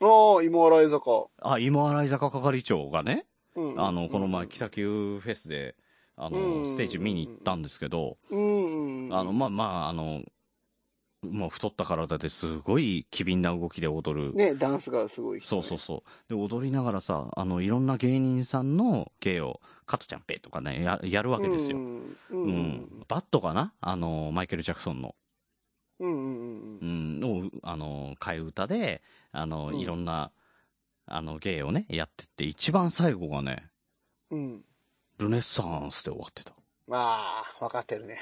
Speaker 3: ああ、芋洗い坂。
Speaker 2: あ、芋洗坂係長がね、
Speaker 3: うん。
Speaker 2: あの、この前、北九フェスで、あ
Speaker 3: う
Speaker 2: の、
Speaker 3: ん
Speaker 2: ステージ見に行ったんですけど、
Speaker 3: うん。うん。
Speaker 2: あの、まあ、まあ、あの、もう太った体ですごい機敏な動きで踊る。
Speaker 3: ね、ダンスがすごい人ね、
Speaker 2: そうそうそう。で、踊りながらさ、あの、いろんな芸人さんの芸を、加トちゃんぺとかね、ややるわけですよ。
Speaker 3: うん。う
Speaker 2: うんん。バットかな？あの、マイケル・ジャクソンの。
Speaker 3: うんうん
Speaker 2: う
Speaker 3: うん。
Speaker 2: ん、の、あの、替え歌で、あの、
Speaker 3: うん
Speaker 2: いろんな、あの、芸をね、やってって、一番最後がね、
Speaker 3: うん。
Speaker 2: ルネッサンスで終わってた。
Speaker 3: まあ、分かってるね。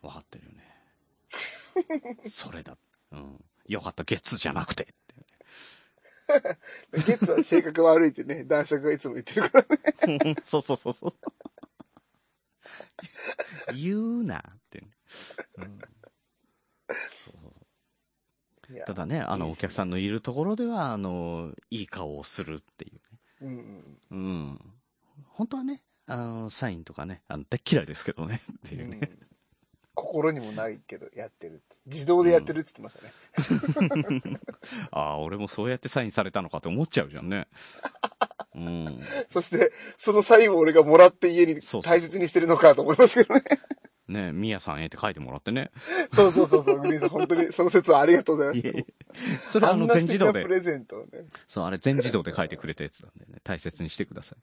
Speaker 2: わかってるよね。それだ。うん。よかった、ゲッツじゃなくて。
Speaker 3: ゲッツは性格悪いってね、男爵がいつも言ってるからね。
Speaker 2: そうそうそうそう。言うなって、うんそう
Speaker 3: いや
Speaker 2: ただね、あの、お客さんのいるところでは、あの、いい顔をするっていうね。
Speaker 3: うんうん。
Speaker 2: うん。本当はね、あの、サインとかね、あの、大っ嫌いですけどね、っていうね。
Speaker 3: うん心にもないけど、やってるって。自動でやってるって言ってましたね。
Speaker 2: ああ、俺もそうやってサインされたのかって思っちゃうじゃんね。うん。
Speaker 3: そして、そのサインを俺がもらって家に大切にしてるのかと思いますけどね。
Speaker 2: ね、みやさんへって書いてもらってね。
Speaker 3: そうそうそうそう、グリーンさん、本当にその説はありがとうございま
Speaker 2: いえ
Speaker 3: す。
Speaker 2: それあの全自動で
Speaker 3: プ、レゼントをね。
Speaker 2: そう、あれ全自動で書いてくれたやつなんでね、大切にしてください。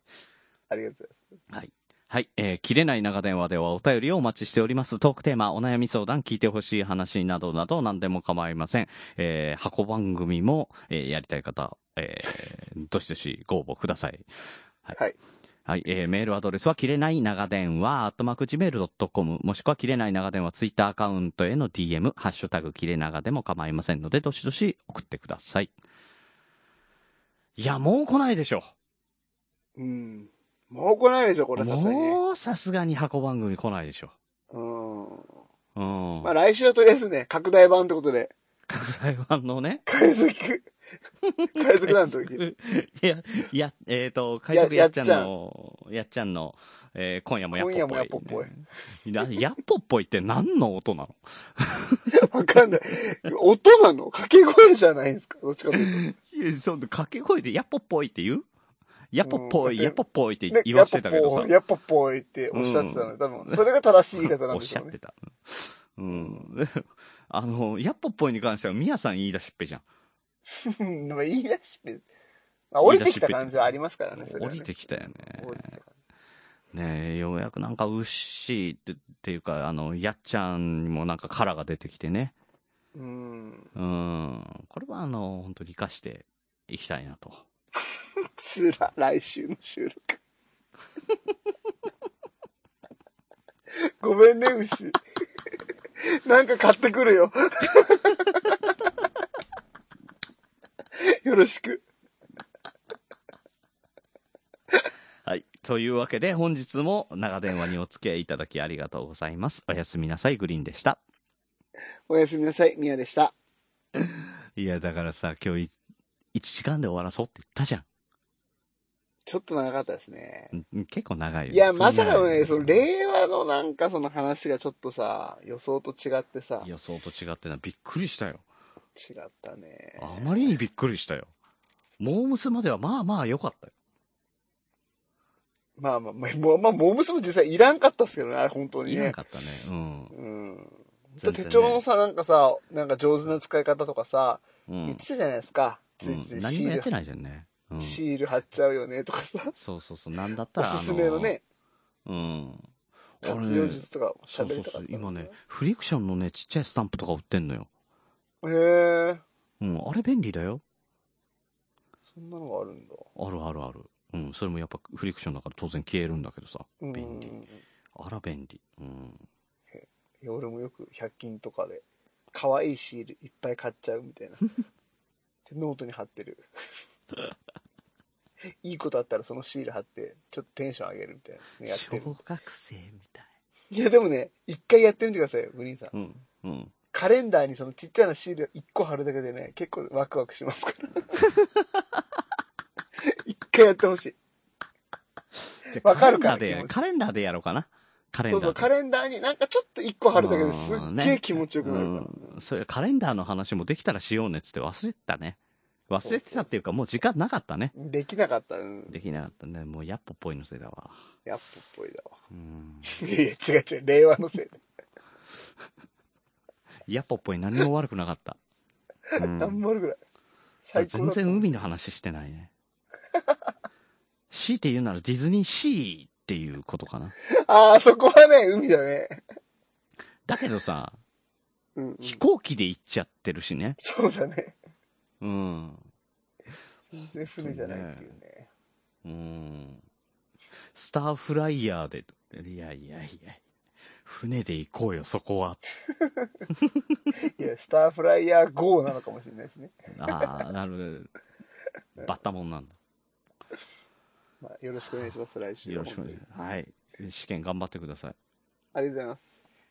Speaker 3: ありがとうございます。
Speaker 2: はい。はい。えー切れない長電話ではお便りをお待ちしております。トークテーマ、お悩み相談、聞いてほしい話などなど何でも構いません。えー箱番組も、えーやりたい方、えー どしどしご応募ください。はい。
Speaker 3: はい。
Speaker 2: はい。えーメールアドレスは、切れない長電話、アットマーク Gmail.com、もしくは、切れない長電話、ツイッターアカウントへの DM、ハッシュタグ、切れ長でも構いませんので、どしどし送ってください。いや、もう来ないでしょ。
Speaker 3: うん。もう来ないでしょ、これさすがにね。
Speaker 2: もう、さすがに箱番組来ないでしょ。
Speaker 3: うん。
Speaker 2: うん。
Speaker 3: まあ来週はとりあえずね、拡大版ってことで、
Speaker 2: 拡大版のね。
Speaker 3: 海賊、海賊団の時。
Speaker 2: いや、いや、えっ、と、海賊やっちゃんの、やっちゃんの、えー今夜もやっぽっぽい、
Speaker 3: 今夜もやっぽっぽい
Speaker 2: なやっぽっぽいって何の音なの？
Speaker 3: わかんない。音なの？掛け声じゃないんですか？どっちかというと。
Speaker 2: いや、その掛け声でやっぽっぽいって言う？やっぽっぽい、
Speaker 3: うん
Speaker 2: やっぽっぽいって
Speaker 3: ね
Speaker 2: 言わしてたけどさ。
Speaker 3: やっぱぽいっておっしゃってたので、多分、それが正しい言い方なん
Speaker 2: おっ
Speaker 3: でしょうね。
Speaker 2: しゃってた。うん。あの、やっぽっぽいに関しては、みやさん言い出しっぺじゃん。
Speaker 3: 言い出しっぺ。まあ、降りてきた感じはありますからね、それはね
Speaker 2: 降りてきたよね。ねえ、ようやくなんか、うっしーってっていうか、あの、やっちゃんにもなんかカラが出てきてね。
Speaker 3: じ。うん。
Speaker 2: うん。これはあの、本当に活かしていきたいなと。
Speaker 3: つら、来週の収録。ごめんね、牛。なんか買ってくるよ。よろしく。
Speaker 2: はい。というわけで、本日も長電話にお付き合いいただきありがとうございます。おやすみなさい、グリーンでした。
Speaker 3: おやすみなさい、みやでした。
Speaker 2: いや、だからさ、今日い1時間で終わらそうって言ったじゃ
Speaker 3: ちょっと長かったですね。
Speaker 2: ん。ん結構長いよ。
Speaker 3: いや、まさかのね、その、令和のなんかその話がちょっとさ、予想と違ってさ、
Speaker 2: 予想と違ってな、びっくりしたよ。
Speaker 3: 違ったね。
Speaker 2: あまりにびっくりしたよ。モームスまではまあまあ良かったよ。
Speaker 3: まあまあ、まあ、まあ、モームスも実際いらんかったっすけどね、あれ本当にね。
Speaker 2: いなかったね。うん。
Speaker 3: うん。
Speaker 2: ね
Speaker 3: 手帳のさ、なんかさ、なんか上手な使い方とかさ、
Speaker 2: うん
Speaker 3: 言って。たじゃないですか。つ
Speaker 2: うん
Speaker 3: いつい
Speaker 2: 何もやってないじゃんね。うん。
Speaker 3: シール貼っちゃうよねとかさ、
Speaker 2: そうそうそう。なんだった
Speaker 3: お
Speaker 2: ら。
Speaker 3: すすめのね、
Speaker 2: あの。うん。
Speaker 3: 活用術とか
Speaker 2: そう
Speaker 3: 喋りたかった、
Speaker 2: そう。今ね、フリクションのね、ちっちゃいスタンプとか売ってんのよ。
Speaker 3: へえ、
Speaker 2: うん。あれ便利だよ。
Speaker 3: そんなのがあるんだ。
Speaker 2: あるあるある。うん。それもやっぱフリクションだから当然消えるんだけどさ。
Speaker 3: うん。
Speaker 2: 便利。あら便利。うん。
Speaker 3: いや俺もよく100均とかで、可愛いシールいっぱい買っちゃうみたいな。でノートに貼ってる。いいことあったらそのシール貼って、ちょっとテンション上げるみたいなね、やってる。
Speaker 2: 学生みたい。
Speaker 3: いやでもね、一回やってみてくださいよ、グリーンさん。
Speaker 2: うん。うん。
Speaker 3: カレンダーにそのちっちゃなシール1個貼るだけでね、結構ワクワクしますから。一回やってほしい。わかるか
Speaker 2: カレンダーでやろうかな。カレンダーで。
Speaker 3: そうそう、カレンダーになんかちょっと1個貼るだけですっ
Speaker 2: うん
Speaker 3: げえ気持ちよくなるから。
Speaker 2: うん。それカレンダーの話もできたらしようねっつって忘れてたね。忘れてたっていうか、もう時間なかったね。
Speaker 3: できなかった。うん。
Speaker 2: できなかったね。もうやっぽっぽいのせいだわ。
Speaker 3: やっぱっぽいだわ。
Speaker 2: うん。
Speaker 3: いや違う違う、令和のせいで。
Speaker 2: やっぽっぽい何も悪くなかった。うん。
Speaker 3: 何も悪くない。最
Speaker 2: 全然海の話してないね。強いて言うならディズニーシーっていうことかな。
Speaker 3: ああ、そこはね、海だね。
Speaker 2: だけどさ、
Speaker 3: うん、うん。
Speaker 2: 飛行機で行っちゃってるしね。
Speaker 3: そうだね。
Speaker 2: うん。
Speaker 3: 全然船じゃないっていうね。
Speaker 2: うん。スターフライヤーで、いやいやいや、船で行こうよ、そこは。
Speaker 3: いや、スターフライヤー GO なのかもしれないしね。
Speaker 2: ああ、なるほど。バッタモンなんだ。
Speaker 3: まあ、よろしくお願いします、来週。
Speaker 2: よろしくお願いします。はい。試験頑張ってください。
Speaker 3: ありがとうございます。